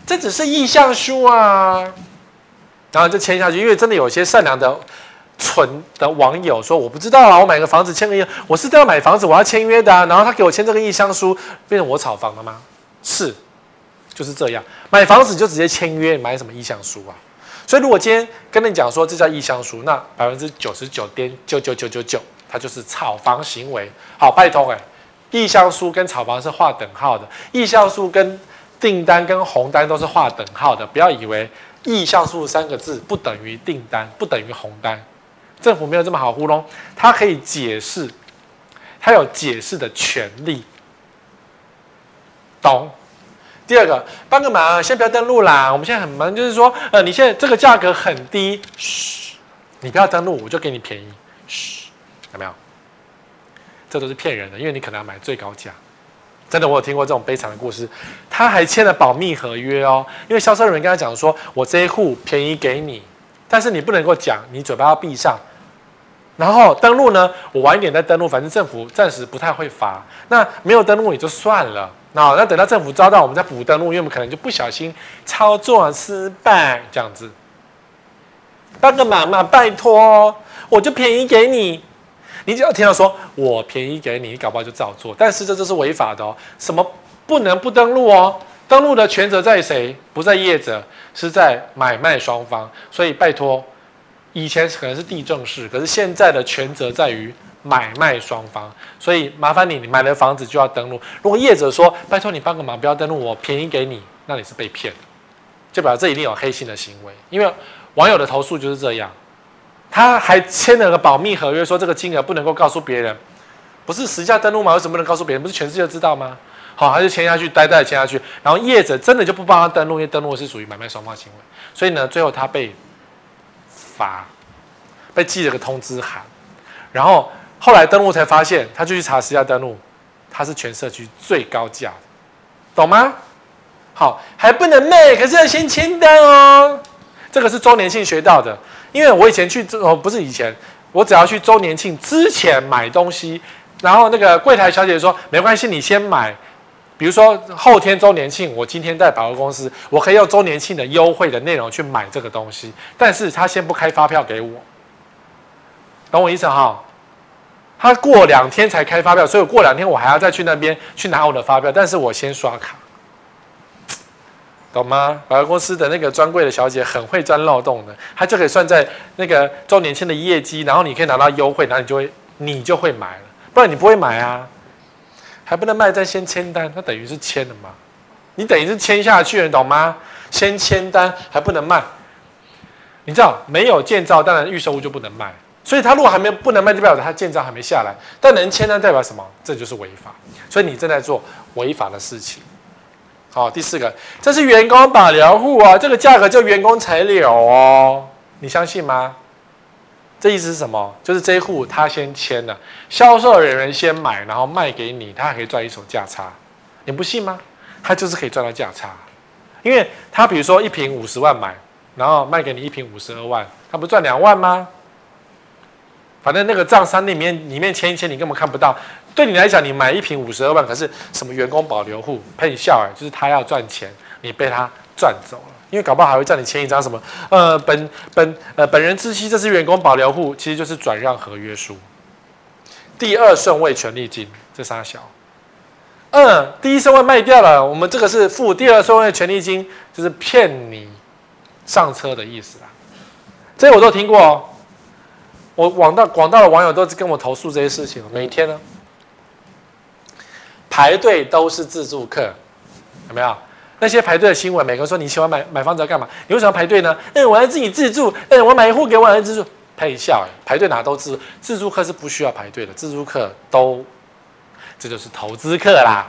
这只是意向书啊，然后就签下去。因为真的有些善良的、蠢的网友说：“我不知道啊，我买个房子签个约，我是都要买房子，我要签约的啊。”然后他给我签这个意向书，变成我炒房了吗？是，就是这样。买房子就直接签约，买什么意向书啊？所以如果今天跟你讲说这叫意向书，那百分之九十九点九九九九九，它就是炒房行为。好，拜托哎。意向书跟炒房是划等号的，意向书跟订单跟红单都是划等号的。不要以为意向书三个字不等于订单，不等于红单。政府没有这么好糊弄，它可以解释，它有解释的权利。懂？第二个，帮个忙，先不要登录啦。我们现在很忙，就是说，呃，你现在这个价格很低，嘘，你不要登录，我就给你便宜，嘘，有没有？这都是骗人的，因为你可能要买最高价。真的，我有听过这种悲惨的故事。他还签了保密合约哦，因为销售人员跟他讲说：“我这一户便宜给你，但是你不能够讲，你嘴巴要闭上。然后登录呢，我晚一点再登录，反正政府暂时不太会罚。那没有登录也就算了。那那等到政府招到，我们再补登录，因为我们可能就不小心操作失败这样子。帮个忙嘛，拜托，我就便宜给你。”你只要听到说“我便宜给你”，你搞不好就照做。但是这就是违法的哦。什么不能不登录哦？登录的权责在谁？不在业者，是在买卖双方。所以拜托，以前可能是地政事，可是现在的权责在于买卖双方。所以麻烦你，你买了房子就要登录。如果业者说“拜托你帮个忙，不要登录，我便宜给你”，那你是被骗，就表示这一定有黑心的行为。因为网友的投诉就是这样。他还签了个保密合约，说这个金额不能够告诉别人，不是实价登录吗？为什么不能告诉别人？不是全世界知道吗？好，他就签下去，呆呆的签下去，然后业者真的就不帮他登录，因为登录是属于买卖双方行为，所以呢，最后他被罚，被寄了个通知函，然后后来登录才发现，他就去查实价登录，他是全社区最高价，懂吗？好，还不能卖，可是要先签单哦。这个是周年庆学到的，因为我以前去哦，不是以前，我只要去周年庆之前买东西，然后那个柜台小姐说没关系，你先买。比如说后天周年庆，我今天在百货公司，我可以用周年庆的优惠的内容去买这个东西，但是他先不开发票给我，懂我意思哈？他过两天才开发票，所以过两天我还要再去那边去拿我的发票，但是我先刷卡。懂吗？百货公司的那个专柜的小姐很会钻漏洞的，她就可以算在那个周年庆的业绩，然后你可以拿到优惠，然后你就会你就会买了，不然你不会买啊，还不能卖再先签单，那等于是签了嘛？你等于是签下去了，你懂吗？先签单还不能卖，你知道没有建造，当然预售屋就不能卖，所以他如果还没不能卖，就代表他建造还没下来，但能签单代表什么？这就是违法，所以你正在做违法的事情。好，第四个，这是员工保留户啊，这个价格就员工才留哦，你相信吗？这意思是什么？就是这一户他先签了，销售人员先买，然后卖给你，他还可以赚一手价差，你不信吗？他就是可以赚到价差，因为他比如说一瓶五十万买，然后卖给你一瓶五十二万，他不赚两万吗？反正那个账单里面里面签一签，你根本看不到。对你来讲，你买一瓶五十二万，可是什么员工保留户配笑哎，就是他要赚钱，你被他赚走了。因为搞不好还会叫你签一张什么呃本本呃本人知悉这是员工保留户，其实就是转让合约书。第二顺位权利金这三小，嗯，第一顺位卖掉了，我们这个是付第二顺位权利金，就是骗你上车的意思啦。这些我都听过哦。我广大广大的网友都跟我投诉这些事情，每天呢排队都是自助客，有没有？那些排队的新闻，每个人说你喜欢买买房子要干嘛？你为什么要排队呢？嗯，我要自己自住，嗯，我买一户给我儿子住，配笑，排队哪都自，自助客是不需要排队的，自助客都这就是投资客啦，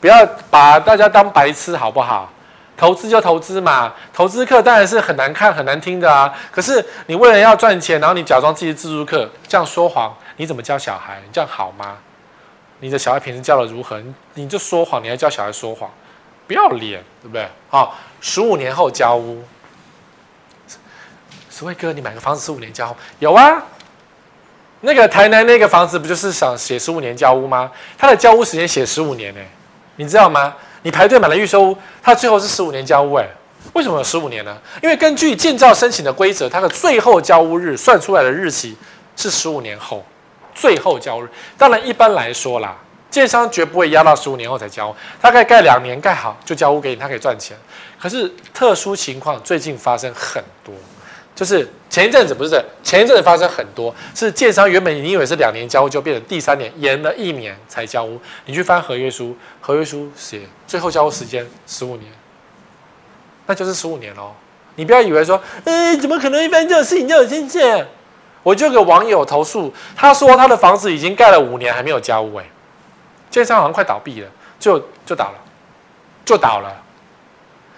不要把大家当白痴好不好？投资就投资嘛，投资客当然是很难看、很难听的啊。可是你为了要赚钱，然后你假装自己是自助客，这样说谎，你怎么教小孩？你这样好吗？你的小孩平时教的如何？你就说谎，你还教小孩说谎，不要脸，对不对？好，十五年后交屋。十位哥，你买个房子十五年交屋？有啊。那个台南那个房子不就是想写十五年交屋吗？他的交屋时间写十五年呢，你知道吗？你排队买了预售屋，它最后是十五年交屋，哎，为什么有十五年呢？因为根据建造申请的规则，它的最后交屋日算出来的日期是十五年后，最后交屋日。当然，一般来说啦，建商绝不会压到十五年后才交，大概盖两年盖好就交屋给你，他可以赚钱。可是特殊情况最近发生很多。就是前一阵子不是前一阵子发生很多，是建商原本你以为是两年交屋，就变成第三年延了一年才交屋。你去翻合约书，合约书写最后交屋时间十五年，那就是十五年喽。你不要以为说，哎，怎么可能一翻这种事情就有现象？我就有个网友投诉，他说他的房子已经盖了五年还没有交屋，哎，建商好像快倒闭了，就就倒了，就倒了。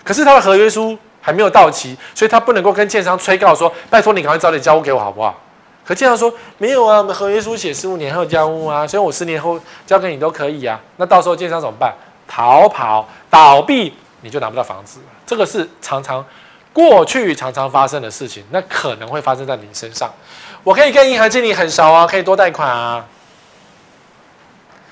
可是他的合约书。还没有到期，所以他不能够跟建商催告说：“拜托你赶快早点交屋给我，好不好？”可建商说：“没有啊，我们合约书写十五年后交屋啊，所以我十年后交给你都可以啊。”那到时候建商怎么办？逃跑、倒闭，你就拿不到房子。这个是常常过去常常发生的事情，那可能会发生在你身上。我可以跟银行经理很熟啊，可以多贷款啊。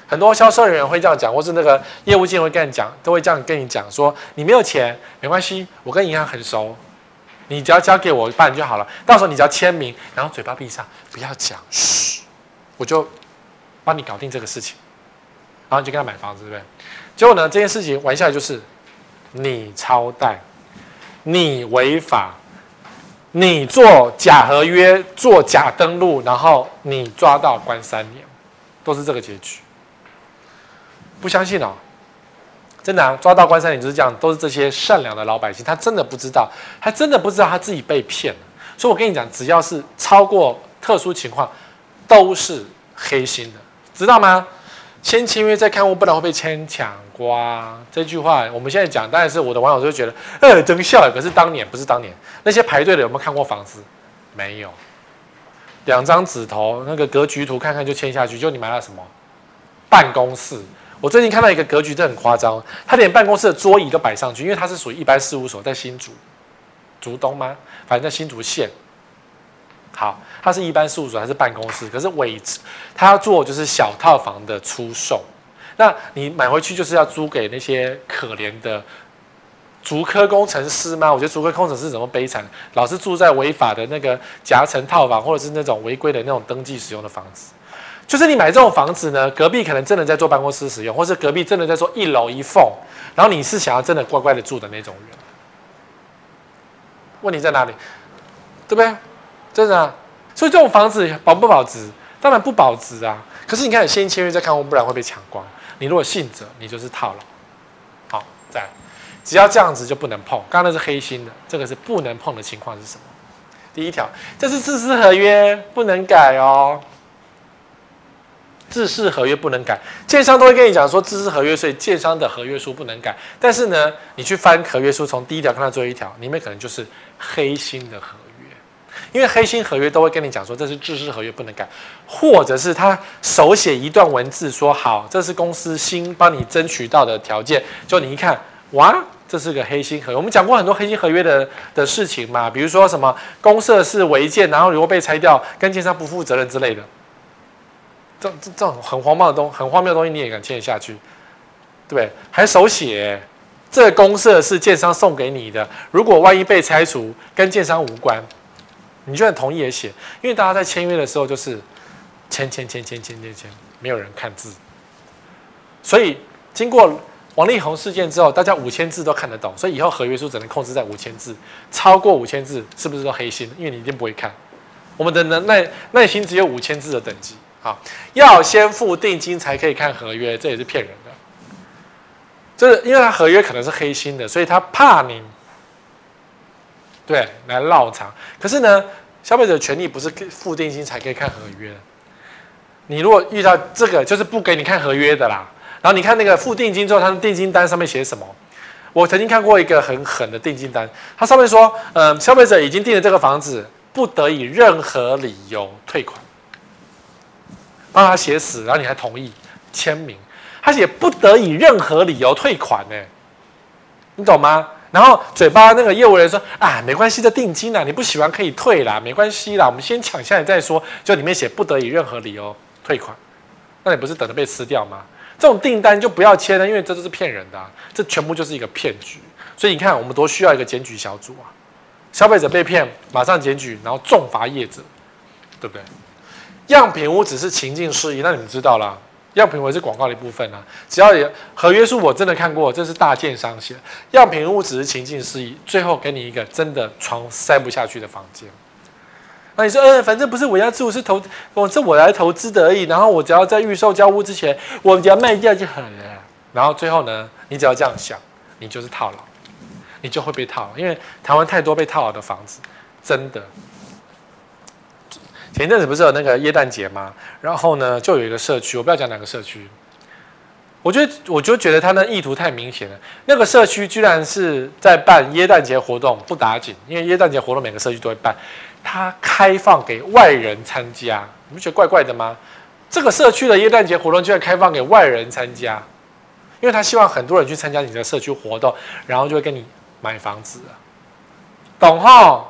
很多销售人员会这样讲，或是那个业务经理会跟你讲，都会这样跟你讲说：你没有钱没关系，我跟银行很熟，你只要交给我办就好了。到时候你只要签名，然后嘴巴闭上，不要讲，嘘，我就帮你搞定这个事情，然后你就跟他买房子，对不对？结果呢，这件事情玩下来就是你超贷，你违法，你做假合约，做假登录，然后你抓到关三年，都是这个结局。不相信哦，真的啊，抓到关三年就是这样，都是这些善良的老百姓，他真的不知道，他真的不知道他自己被骗了。所以我跟你讲，只要是超过特殊情况，都是黑心的，知道吗？签签约再看屋，不然会被牵强瓜。这句话我们现在讲，当然是我的网友就觉得，呃，真笑。可是当年不是当年，那些排队的有没有看过房子？没有，两张纸头，那个格局图看看就签下去，就你买了什么办公室？我最近看到一个格局，真的很夸张，他连办公室的桌椅都摆上去，因为他是属于一般事务所，在新竹，竹东吗？反正在新竹县。好，他是一般事务所还是办公室？可是尾他要做就是小套房的出售，那你买回去就是要租给那些可怜的竹科工程师吗？我觉得竹科工程师怎么悲惨，老是住在违法的那个夹层套房，或者是那种违规的那种登记使用的房子。就是你买这种房子呢，隔壁可能真的在做办公室使用，或是隔壁真的在做一楼一凤，然后你是想要真的乖乖的住的那种人。问题在哪里？对不对？真的啊，所以这种房子保不保值？当然不保值啊。可是你看，先签约再看屋，不然会被抢光。你如果信者，你就是套牢。好，再来，只要这样子就不能碰。刚刚是黑心的，这个是不能碰的情况是什么？第一条，这是自私合约，不能改哦。自私合约不能改，建商都会跟你讲说自私合约，所以建商的合约书不能改。但是呢，你去翻合约书，从第一条看到最后一条，里面可能就是黑心的合。因为黑心合约都会跟你讲说，这是制式合约不能改，或者是他手写一段文字说好，这是公司新帮你争取到的条件，就你一看，哇，这是个黑心合约。我们讲过很多黑心合约的的事情嘛，比如说什么公设是违建，然后如果被拆掉，跟建商不负责任之类的，这这这种很荒谬的东很荒谬的东西你也敢签下去，对不对？还手写，这公设是建商送给你的，如果万一被拆除，跟建商无关。你就算同意也写，因为大家在签约的时候就是签签签签签签签，没有人看字，所以经过王力宏事件之后，大家五千字都看得懂，所以以后合约书只能控制在五千字，超过五千字是不是都黑心？因为你一定不会看。我们的能耐耐心只有五千字的等级啊，要先付定金才可以看合约，这也是骗人的。就是因为他合约可能是黑心的，所以他怕你。对，来绕场。可是呢，消费者的权利不是付定金才可以看合约的。你如果遇到这个，就是不给你看合约的啦。然后你看那个付定金之后，他的定金单上面写什么？我曾经看过一个很狠的定金单，它上面说，嗯、呃，消费者已经订了这个房子，不得以任何理由退款。帮他写死，然后你还同意签名，他写不得以任何理由退款，呢，你懂吗？然后嘴巴那个业务员说啊，没关系的定金啊，你不喜欢可以退啦，没关系啦，我们先抢下来再说。就里面写不得以任何理由退款，那你不是等着被吃掉吗？这种订单就不要签了，因为这都是骗人的啊，这全部就是一个骗局。所以你看，我们多需要一个检举小组啊，消费者被骗，马上检举，然后重罚业者，对不对？样品屋只是情境适宜，那你们知道了。样品屋是广告的一部分啊，只要有合约书，我真的看过，这是大建商写。样品屋只是情境示意，最后给你一个真的床塞不下去的房间。那你说，嗯，反正不是我要住，是投，我这我来投资的而已。然后我只要在预售交屋之前，我只要卖掉就好了。然后最后呢，你只要这样想，你就是套牢，你就会被套，因为台湾太多被套牢的房子，真的。前阵子不是有那个耶诞节吗？然后呢，就有一个社区，我不要讲哪个社区，我觉得我就觉得他的意图太明显了。那个社区居然是在办耶诞节活动，不打紧，因为耶诞节活动每个社区都会办，他开放给外人参加，你不觉得怪怪的吗？这个社区的耶诞节活动居然开放给外人参加，因为他希望很多人去参加你的社区活动，然后就会跟你买房子，懂哈？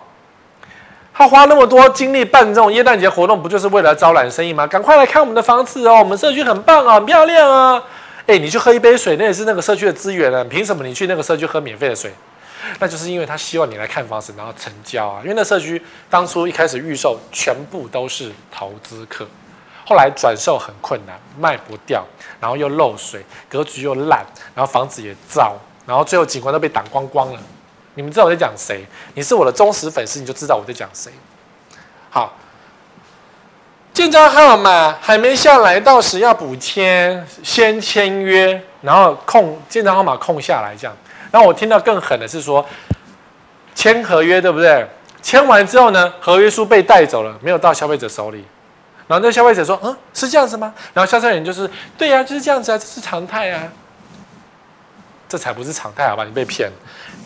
他花那么多精力办这种耶诞节活动，不就是为了招揽生意吗？赶快来看我们的房子哦，我们社区很棒啊，很漂亮啊！哎，你去喝一杯水，那也是那个社区的资源啊。凭什么你去那个社区喝免费的水？那就是因为他希望你来看房子，然后成交啊。因为那社区当初一开始预售全部都是投资客，后来转售很困难，卖不掉，然后又漏水，格局又烂，然后房子也糟，然后最后景观都被挡光光了。你们知道我在讲谁？你是我的忠实粉丝，你就知道我在讲谁。好，建章号码还没下来，到时要补签，先签约，然后空建章号码空下来这样。然后我听到更狠的是说，签合约对不对？签完之后呢，合约书被带走了，没有到消费者手里。然后那消费者说：“嗯，是这样子吗？”然后销售人就是：“对呀、就是这样子啊，这是常态啊。”这才不是常态，好吧？你被骗了，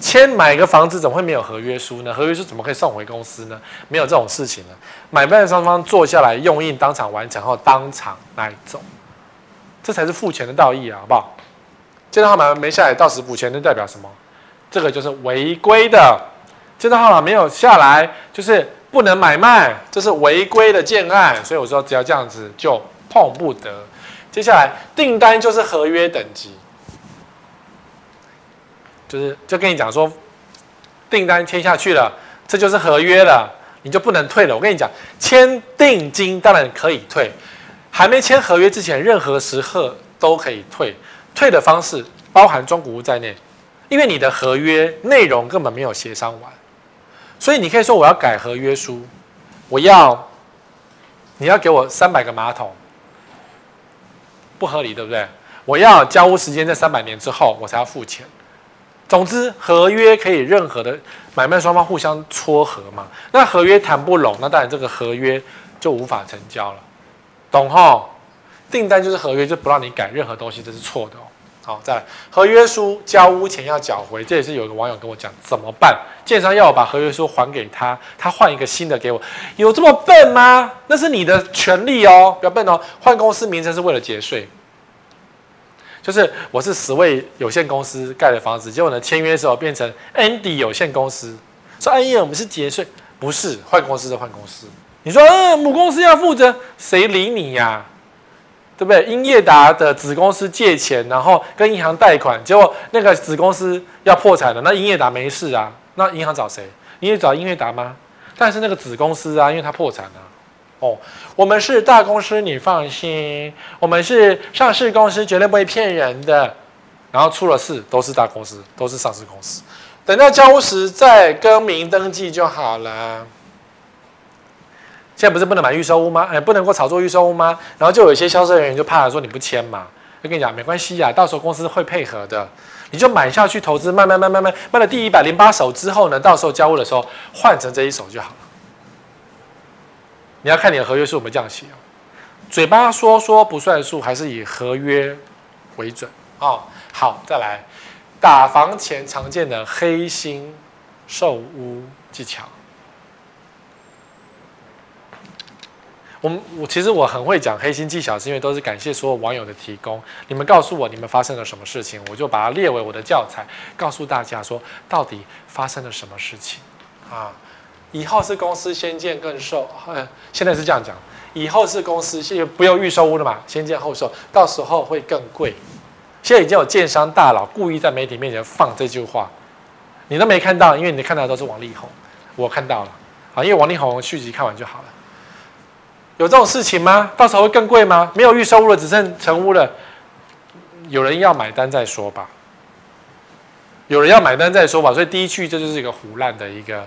签买个房子怎么会没有合约书呢？合约书怎么可以送回公司呢？没有这种事情呢。买卖双方坐下来用印，当场完成后当场带走，这才是付钱的道义啊，好不好？借账号码没下来，到时补钱，那代表什么？这个就是违规的。借账号码没有下来，就是不能买卖，这是违规的建案。所以我说，只要这样子就碰不得。接下来订单就是合约等级，就是就跟你讲说，订单签下去了，这就是合约了，你就不能退了。我跟你讲，签订金当然可以退。还没签合约之前，任何时刻都可以退。退的方式包含中古屋在内，因为你的合约内容根本没有协商完，所以你可以说我要改合约书，我要你要给我三百个马桶，不合理对不对？我要交屋时间在三百年之后我才要付钱。总之，合约可以任何的买卖双方互相撮合嘛。那合约谈不拢，那当然这个合约就无法成交了。懂齁？订单就是合约，就不让你改任何东西，这是错的哦。好，再来，合约书交屋前要缴回，这也是有个网友跟我讲，怎么办？建商要我把合约书还给他，他换一个新的给我，有这么笨吗？那是你的权利哦，不要笨哦。换公司名称是为了节税，就是我是十位有限公司盖的房子，结果呢签约的时候变成 Andy 有限公司，说哎呀我们是节税，不是换公司就换公司。你说，嗯，母公司要负责，谁理你呀、对不对？英业达的子公司借钱，然后跟银行贷款，结果那个子公司要破产了，那英业达没事啊？那银行找谁？你也找英业达吗？但是那个子公司啊，因为它破产了。哦，我们是大公司，你放心，我们是上市公司，绝对不会骗人的。然后出了事，都是大公司，都是上市公司。等到交屋时再更名登记就好了。现在不是不能买预售屋吗？哎，不能够炒作预售屋吗？然后就有一些销售人员就怕说你不签嘛，就跟你讲没关系呀、到时候公司会配合的，你就买下去投资，慢慢慢慢卖，卖了第一百零八手之后呢，到时候交屋的时候换成这一手就好了。你要看你的合约是怎么这样写哦，嘴巴说说不算数，还是以合约为准哦。好，再来打房前常见的黑心售屋技巧。我我其实我很会讲黑心技巧，是因为都是感谢所有网友的提供。你们告诉我你们发生了什么事情，我就把它列为我的教材，告诉大家说到底发生了什么事情啊？以后是公司先建更售，呃，现在是这样讲，以后是公司先不用预售屋了嘛，先建后售，到时候会更贵。现在已经有建商大佬故意在媒体面前放这句话，你都没看到，因为你看到的都是王力宏，我看到了啊，因为王力宏续集看完就好了。有这种事情吗？到时候会更贵吗？没有预售屋了，只剩成屋了，有人要买单再说吧。有人要买单再说吧。所以第一句这就是一个胡烂的一个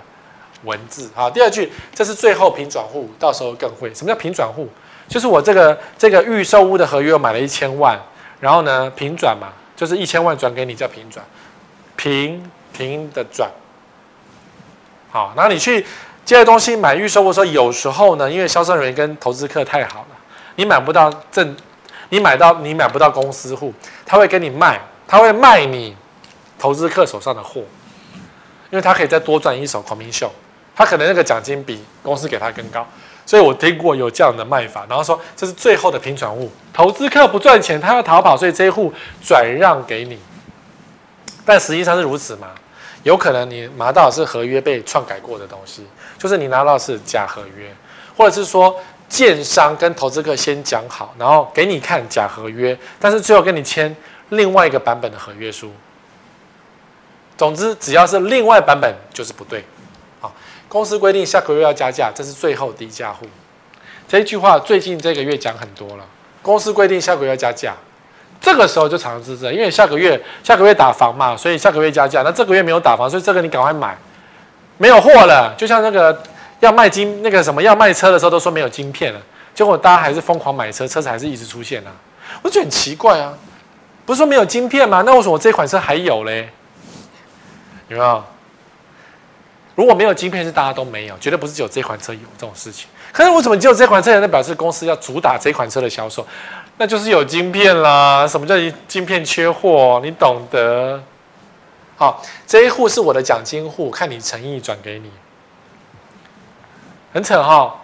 文字啊。第二句这是最后平转户，到时候更会。什么叫平转户？就是我这个这个预售屋的合约我买了一千万，然后呢平转嘛，就是一千万转给你叫平转，平平的转。好，然后你去。这些东西买预售的时候，有时候呢，因为销售人员跟投资客太好了，你买不到正，你买到你买不到公司户，他会跟你卖，他会卖你投资客手上的货，因为他可以再多赚一手 commission，他可能那个奖金比公司给他更高，所以我听过有这样的卖法，然后说这是最后的平转户，投资客不赚钱，他要逃跑，所以这一户转让给你，但实际上是如此吗？有可能你拿到的是合约被篡改过的东西，就是你拿到是假合约，或者是说建商跟投资客先讲好，然后给你看假合约，但是最后跟你签另外一个版本的合约书。总之，只要是另外版本就是不对。公司规定下个月要加价，这是最后低价户。这一句话最近这个月讲很多了。公司规定下个月要加价。这个时候就常是这，因为下个月下个月打房嘛，所以下个月加价。那这个月没有打房，所以这个你赶快买，没有货了。就像那个要卖金那个什么要卖车的时候都说没有晶片了，结果大家还是疯狂买车，车子还是一直出现啊。我觉得很奇怪啊，不是说没有晶片吗？那为什么我这款车还有嘞？有没有？如果没有晶片是大家都没有，绝对不是只有这款车有这种事情。可是为什么只有这款车有？那表示公司要主打这款车的销售。那就是有晶片啦，什么叫晶片缺货？你懂得。好，这一户是我的奖金户，看你诚意转给你。很扯哈，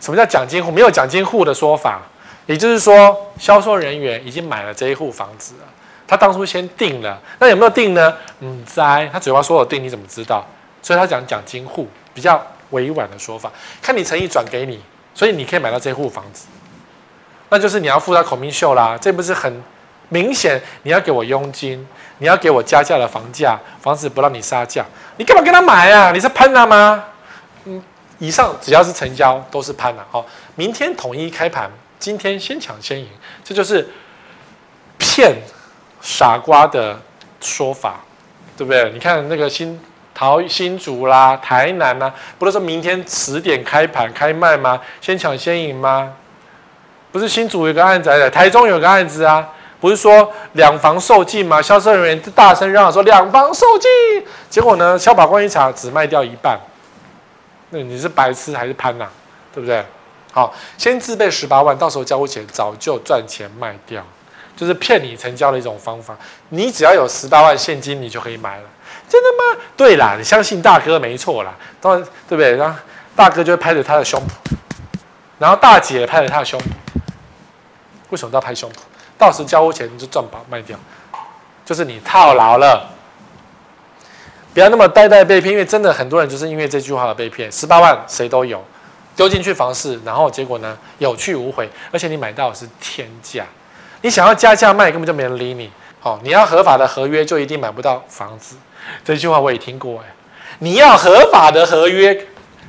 什么叫奖金户？没有奖金户的说法，也就是说，销售人员已经买了这一户房子了，他当初先定了，那有没有定呢？嗯，在他嘴巴说我定，你怎么知道？所以他讲讲金户，比较委婉的说法，看你诚意转给你，所以你可以买到这户房子，那就是你要付他孔明秀啦，这不是很明显？你要给我佣金，你要给我加价的房价，房子不让你杀价，你干嘛跟他买啊？你是攀他吗？嗯，以上只要是成交都是喷了，好，明天统一开盘。今天先抢先赢，这就是骗傻瓜的说法，对不对？你看那个新桃新竹啦、台南呐、啊，不是说明天十点开盘开卖吗？先抢先赢吗？不是新竹有个案子，台中有个案子啊，不是说两房售罄吗？销售人员大声嚷嚷说两房售罄，结果呢，消保官一查只卖掉一半，那你是白痴还是潘呐、啊？对不对？好，先自备十八万，到时候交屋钱早就赚钱卖掉，就是骗你成交的一种方法。你只要有十八万现金，你就可以买了。真的吗？对啦，你相信大哥没错啦。当然，对不对？然后大哥就会拍着他的胸脯，然后大姐拍着他的胸脯。为什么都要拍胸脯？到时交屋前你就赚饱卖掉，就是你套牢了。不要那么呆呆被骗，因为真的很多人就是因为这句话而被骗。十八万谁都有。丢进去房市，然后结果呢，有去无回，而且你买到的是天价，你想要加价卖，根本就没人理你。哦，你要合法的合约，就一定买不到房子。这句话我也听过哎，你要合法的合约，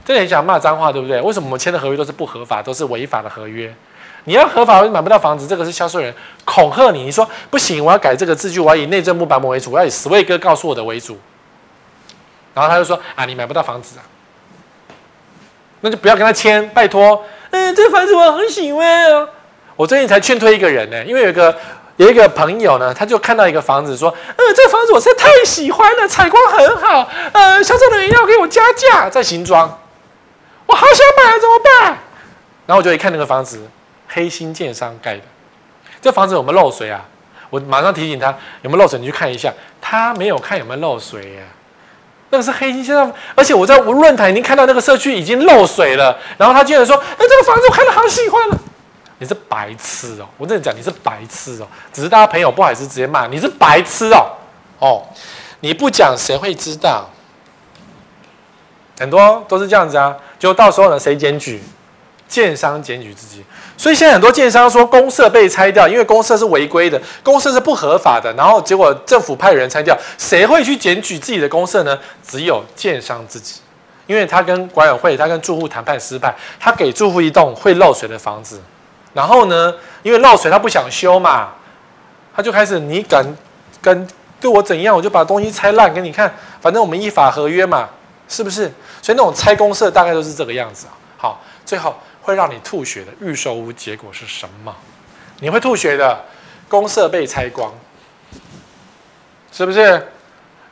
真的很想骂脏话，对不对？为什么我们签的合约都是不合法，都是违法的合约？你要合法我就买不到房子，这个是销售人恐吓你，你说不行，我要改这个字句，我要以内政部版本为主，我要以十位哥告诉我的为主，然后他就说啊，你买不到房子啊。那就不要跟他签，拜托。嗯，这房子我很喜欢哦。我最近才劝退一个人呢，因为有一个有一个朋友呢，他就看到一个房子，说：“嗯，这个房子我实在太喜欢了，采光很好。呃，销售人员要给我加价，在新庄，我好想买，怎么办？”然后我就一看那个房子，黑心建商盖的。这房子有没有漏水啊？我马上提醒他有没有漏水，你去看一下。他没有看有没有漏水呀。那个是黑心现在，而且我在论坛已经看到那个社区已经漏水了，然后他竟然说：“哎，这个房子我看了好喜欢了。”你是白痴哦！我跟你讲，你是白痴哦！只是大家朋友不好意思直接骂你是白痴哦哦！你不讲谁会知道？很多都是这样子啊，就到时候呢，谁检举？建商检举自己。所以现在很多建商说公设被拆掉，因为公设是违规的，公设是不合法的。然后结果政府派人拆掉，谁会去检举自己的公设呢？只有建商自己，因为他跟管委会，他跟住户谈判失败，他给住户一栋会漏水的房子，然后呢，因为漏水他不想修嘛，他就开始你敢跟对我怎样，我就把东西拆烂给你看，反正我们依法合约嘛，是不是？所以那种拆公设大概都是这个样子啊。好，最后。会让你吐血的预售屋结果是什么？你会吐血的，公设被拆光，是不是？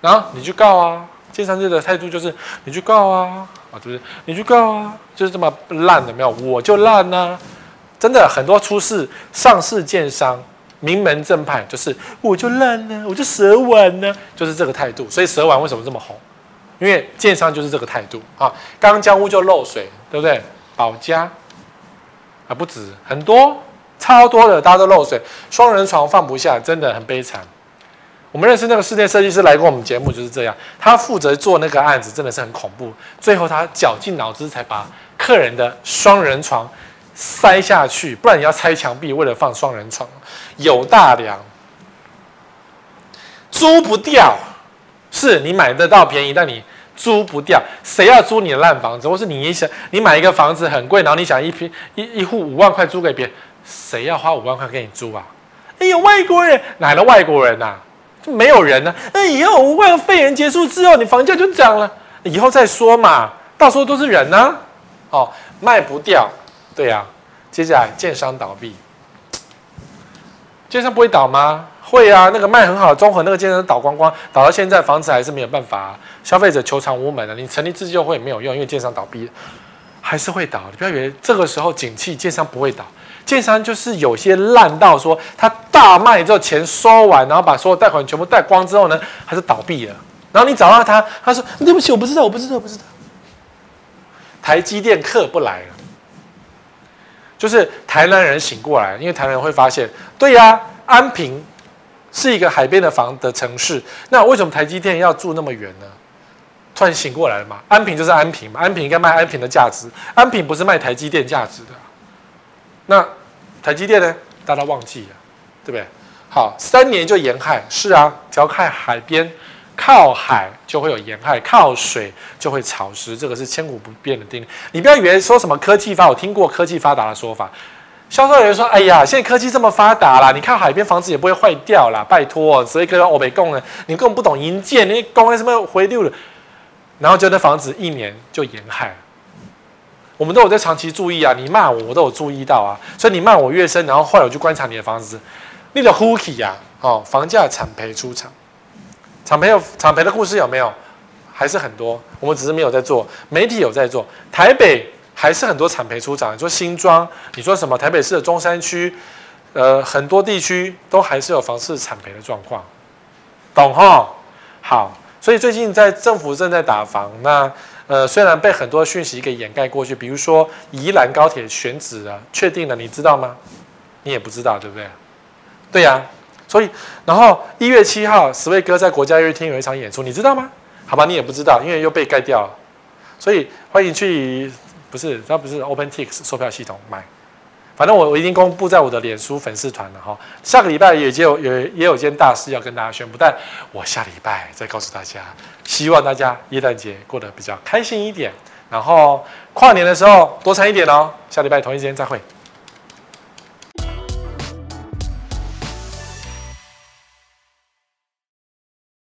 然后你去告啊，建商这的态度就是你去告啊，啊，是不是？你去告啊，就是这么烂的没有？我就烂呐、啊，真的很多出事上市建商名门正派就是我就烂呢，我就蛇丸呢，就是这个态度。所以蛇丸为什么这么红？因为建商就是这个态度啊。刚江屋就漏水，对不对？保家。啊不止很多，超多的，大家都漏水，双人床放不下，真的很悲惨。我们认识那个室内设计师来过我们节目，就是这样。他负责做那个案子，真的是很恐怖。最后他绞尽脑汁才把客人的双人床塞下去，不然你要拆墙壁，为了放双人床，有大梁，租不掉。是你买得到便宜，但你。租不掉，谁要租你的烂房子？或是你想你买一个房子很贵，然后你想一批一一户五万块租给别人，谁要花五万块给你租啊？哎呦，外国人哪来的外国人呐、啊？没有人呢、啊。那以后武汉肺炎结束之后，你房价就涨了，以后再说嘛。到时候都是人呢、啊。哦，卖不掉，对呀、啊。接下来建商倒闭，建商不会倒吗？会啊，那个卖很好的中和那个建商倒光光，倒到现在房子还是没有办法、消费者求偿无门了。你成立自救会没有用，因为建商倒闭还是会倒。你不要以为这个时候景气建商不会倒，建商就是有些烂到说他大卖之后钱收完，然后把所有贷款全部贷光之后呢，还是倒闭了。然后你找到他，他说对不起，我不知道，我不知道，我不知道。台积电客不来了。就是台南人醒过来，因为台南人会发现，对呀，安平是一个海边的房的城市，那为什么台积电要住那么远呢？突然醒过来了嘛，安平就是安平嘛，安平应该卖安平的价值，安平不是卖台积电价值的。那台积电呢？大家忘记了，对不对？好，三年就沿海，是啊，只要看海边。靠海就会有盐害，靠水就会潮湿，这个是千古不变的定律。你不要以为说什么科技发，我听过科技发达的说法。销售人员说：“哎呀，现在科技这么发达啦，你看海边房子也不会坏掉啦，拜托，所以跟欧北共呢，你根本不懂营建，你工人什么回溜了？然后就那房子一年就盐害。我们都有在长期注意啊，你骂我，我都有注意到啊。所以你骂我越深，然后后来我去观察你的房子，你的呼气呀，哦，房价惨赔出场。”厂赔有厂赔的故事有没有？还是很多，我们只是没有在做，媒体有在做。台北还是很多产赔出场，你说新庄，你说什么？台北市的中山区，呃，很多地区都还是有房市产赔的状况，懂哈？好，所以最近在政府正在打房，那呃，虽然被很多讯息给掩盖过去，比如说宜兰高铁选址了，确定了，你知道吗？你也不知道，对不对？对呀、所以，然后一月七号，十位哥在国家音乐厅有一场演出，你知道吗？好吧，你也不知道，因为又被盖掉了。所以欢迎去，不是，它不是 OpenTix 售票系统买。反正我我已经公布在我的脸书粉丝团了哈。下个礼拜也就有也有件大事要跟大家宣布，但我下礼拜再告诉大家。希望大家耶诞节过得比较开心一点，然后跨年的时候多餐一点哦。下礼拜同一时间再会。